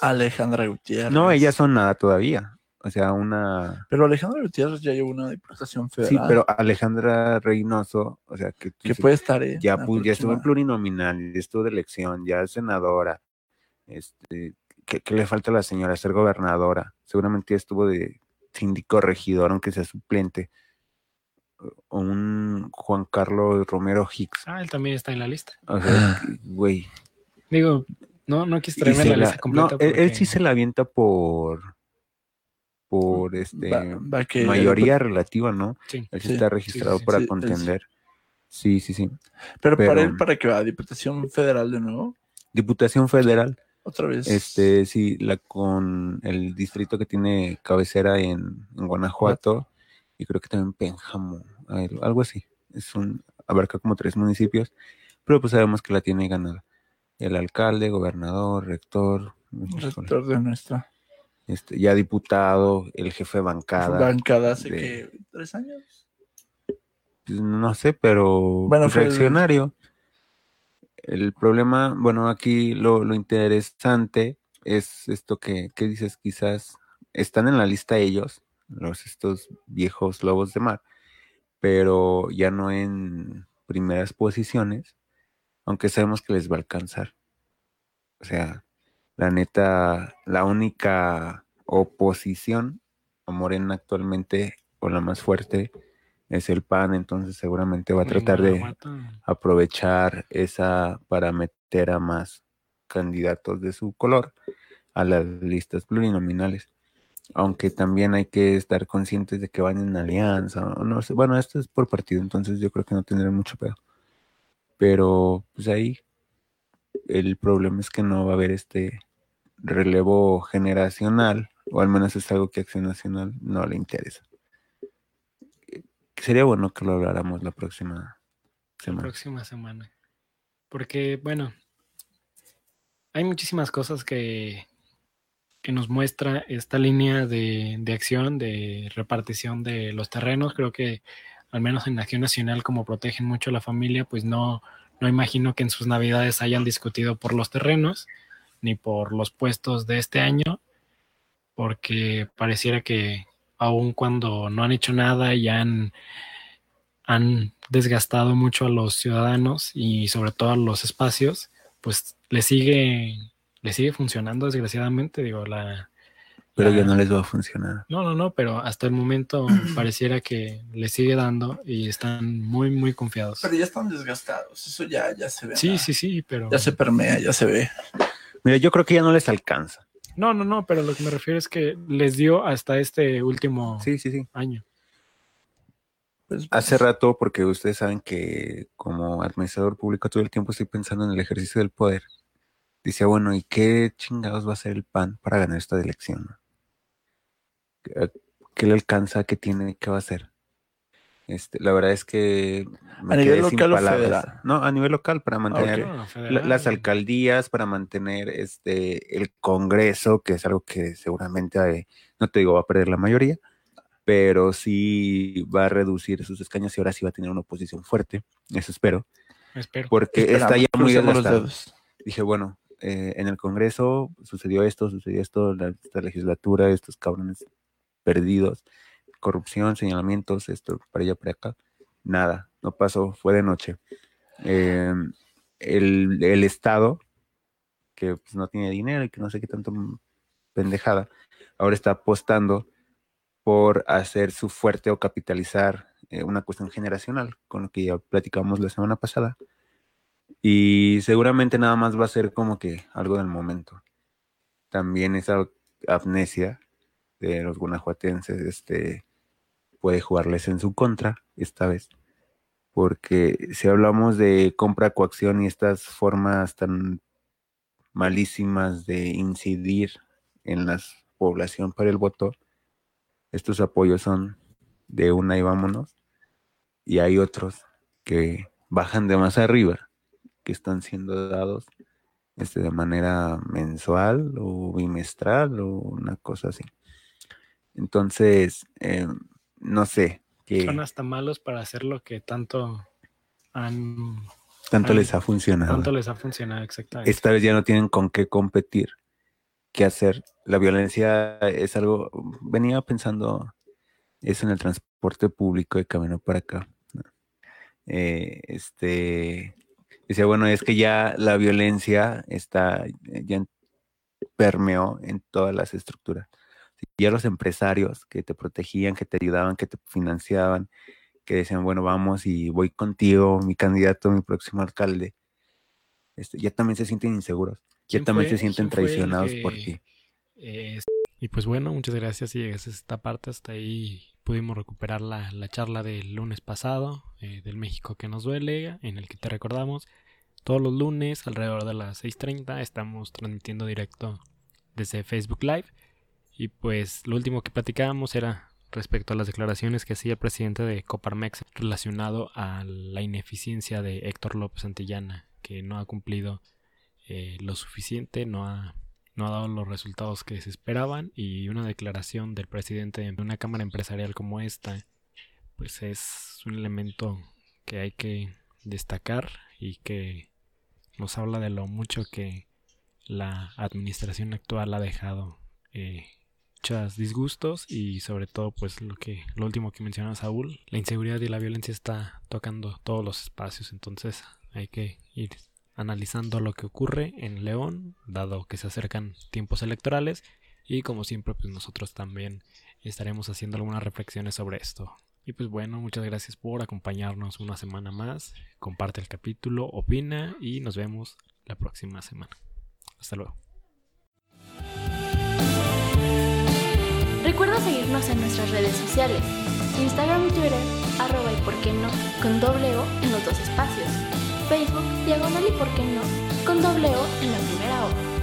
Alejandra Gutiérrez. No, ellas son nada todavía. O sea, una. Pero Alejandra Gutiérrez ya lleva una diputación federal. Sí, pero Alejandra Reynoso, o sea, que. Que puede estar. ¿eh? Ya, ya estuvo en plurinominal, ya estuvo de elección, ya es senadora. Este, ¿qué, le falta a la señora? Ser gobernadora. Seguramente estuvo de síndico regidor, aunque sea suplente. O un Juan Carlos Romero Hicks. Ah, él también está en la lista. O sea, güey. Digo, no, no quise traerme la, lista completa. No, él, sí se la avienta por por este mayoría relativa, ¿no? Sí, él sí, está registrado para contender. Sí, sí, sí. Pero, para él, para que va a Diputación Federal de nuevo. Diputación Federal. Otra vez. Este, sí, la con el distrito que tiene cabecera en, Guanajuato y creo que también Pénjamo, algo así. Es un, abarca como tres municipios, pero pues sabemos que la tiene ganada. El alcalde, gobernador, rector. Rector de nuestra. Este, ya diputado, el jefe de bancada. Bancada hace que tres años. Pues, no sé, pero bueno, reaccionario. El problema, bueno, aquí lo, interesante es esto que, dices, quizás están en la lista ellos, los estos viejos lobos de mar, pero ya no en primeras posiciones, aunque sabemos que les va a alcanzar. O sea, la neta, la única oposición Morena actualmente, o la más fuerte, es el PAN, entonces seguramente va a tratar de aprovechar esa para meter a más candidatos de su color a las listas plurinominales. Aunque también hay que estar conscientes de que van en alianza, o no sé, bueno, esto es por partido, entonces yo creo que no tendré mucho pedo. Pero pues ahí el problema es que no va a haber este relevo generacional, o al menos es algo que Acción Nacional no le interesa. Sería bueno que lo habláramos la próxima semana. La próxima semana. Porque, bueno, hay muchísimas cosas que, que nos muestra esta línea de, de, acción, de repartición de los terrenos. Creo que al menos en Acción Nacional, como protegen mucho a la familia, pues no, no imagino que en sus navidades hayan discutido por los terrenos ni por los puestos de este año, porque pareciera que aun cuando no han hecho nada y han, han desgastado mucho a los ciudadanos y sobre todo a los espacios, pues le sigue, le sigue funcionando desgraciadamente, digo, la... Pero ya no les va a funcionar. No, no, no, pero hasta el momento pareciera que le sigue dando y están muy, muy confiados. Pero ya están desgastados, eso ya, ya se ve. Sí, sí, sí, pero... Ya se permea, ya se ve. Mira, yo creo que ya no les alcanza. No, no, no, pero lo que me refiero es que les dio hasta este último sí, sí, sí. año. Pues, Hace rato, porque ustedes saben que como administrador público todo el tiempo estoy pensando en el ejercicio del poder. Dice, bueno, ¿y qué chingados va a hacer el PAN para ganar esta elección? ¿Qué le alcanza? ¿Qué tiene? ¿Qué va a hacer? Este, la verdad es que a nivel local o federal. No, a nivel local para mantener las alcaldías, para mantener este el Congreso, que es algo que seguramente no te digo va a perder la mayoría, pero sí va a reducir sus escaños y ahora sí va a tener una oposición fuerte. Eso espero. Espero. Porque está ya muy desgastado. Dije, bueno, eh, en el Congreso sucedió esto, sucedió esto, la, esta legislatura, estos cabrones perdidos corrupción, señalamientos, esto para allá, para acá. Nada, no pasó, fue de noche. Em, el, Estado, que pues, no tiene dinero y que no sé qué tanto pendejada, ahora está apostando por hacer su fuerte o capitalizar eh, una cuestión generacional, con lo que ya platicamos la semana pasada. Y seguramente nada más va a ser como que algo del momento. También esa amnesia de los guanajuatenses, este, puede jugarles en su contra esta vez. Porque si hablamos de compra, coacción y estas formas tan malísimas de incidir en la población para el voto, estos apoyos son de una y vámonos. Y hay otros que bajan de más arriba, que están siendo dados este, de manera mensual o bimestral o una cosa así. Entonces, eh, no sé. Que Son hasta malos para hacer lo que tanto han... Tanto les ha funcionado. Tanto les ha funcionado, exactamente. Esta vez ya no tienen con qué competir, qué hacer. La violencia es algo... Venía pensando eso en el transporte público de camino para acá. Eh, este... Decía, bueno, es que ya la violencia está, ya permeó en todas las estructuras ya los empresarios que te protegían, que te ayudaban, que te financiaban, que decían, bueno, vamos y voy contigo, mi candidato, mi próximo alcalde, este, ya también se sienten inseguros, ya también se sienten traicionados por ti. y pues bueno, muchas gracias si llegas a esta parte, hasta ahí pudimos recuperar la, charla del lunes pasado, eh, del México que nos duele, en el que te recordamos, todos los lunes alrededor de las 6.30 estamos transmitiendo directo desde Facebook Live. Y pues lo último que platicábamos era respecto a las declaraciones que hacía el presidente de Coparmex relacionado a la ineficiencia de Héctor López Santillana, que no ha cumplido eh, lo suficiente, no ha, no ha dado los resultados que se esperaban y una declaración del presidente de una cámara empresarial como esta, pues es un elemento que hay que destacar y que nos habla de lo mucho que la administración actual ha dejado eh, muchos disgustos y sobre todo pues lo que lo último que mencionaba Saúl, la inseguridad y la violencia está tocando todos los espacios, entonces hay que ir analizando lo que ocurre en León, dado que se acercan tiempos electorales Y como siempre, pues nosotros también estaremos haciendo algunas reflexiones sobre esto. Y pues bueno, muchas gracias por acompañarnos una semana más. Comparte el capítulo, opina y nos vemos la próxima semana. Hasta luego. Recuerda seguirnos en nuestras redes sociales, Instagram y Twitter, arroba y por qué no, con doble O en los dos espacios, Facebook, diagonal y por qué no, con doble O en la primera O.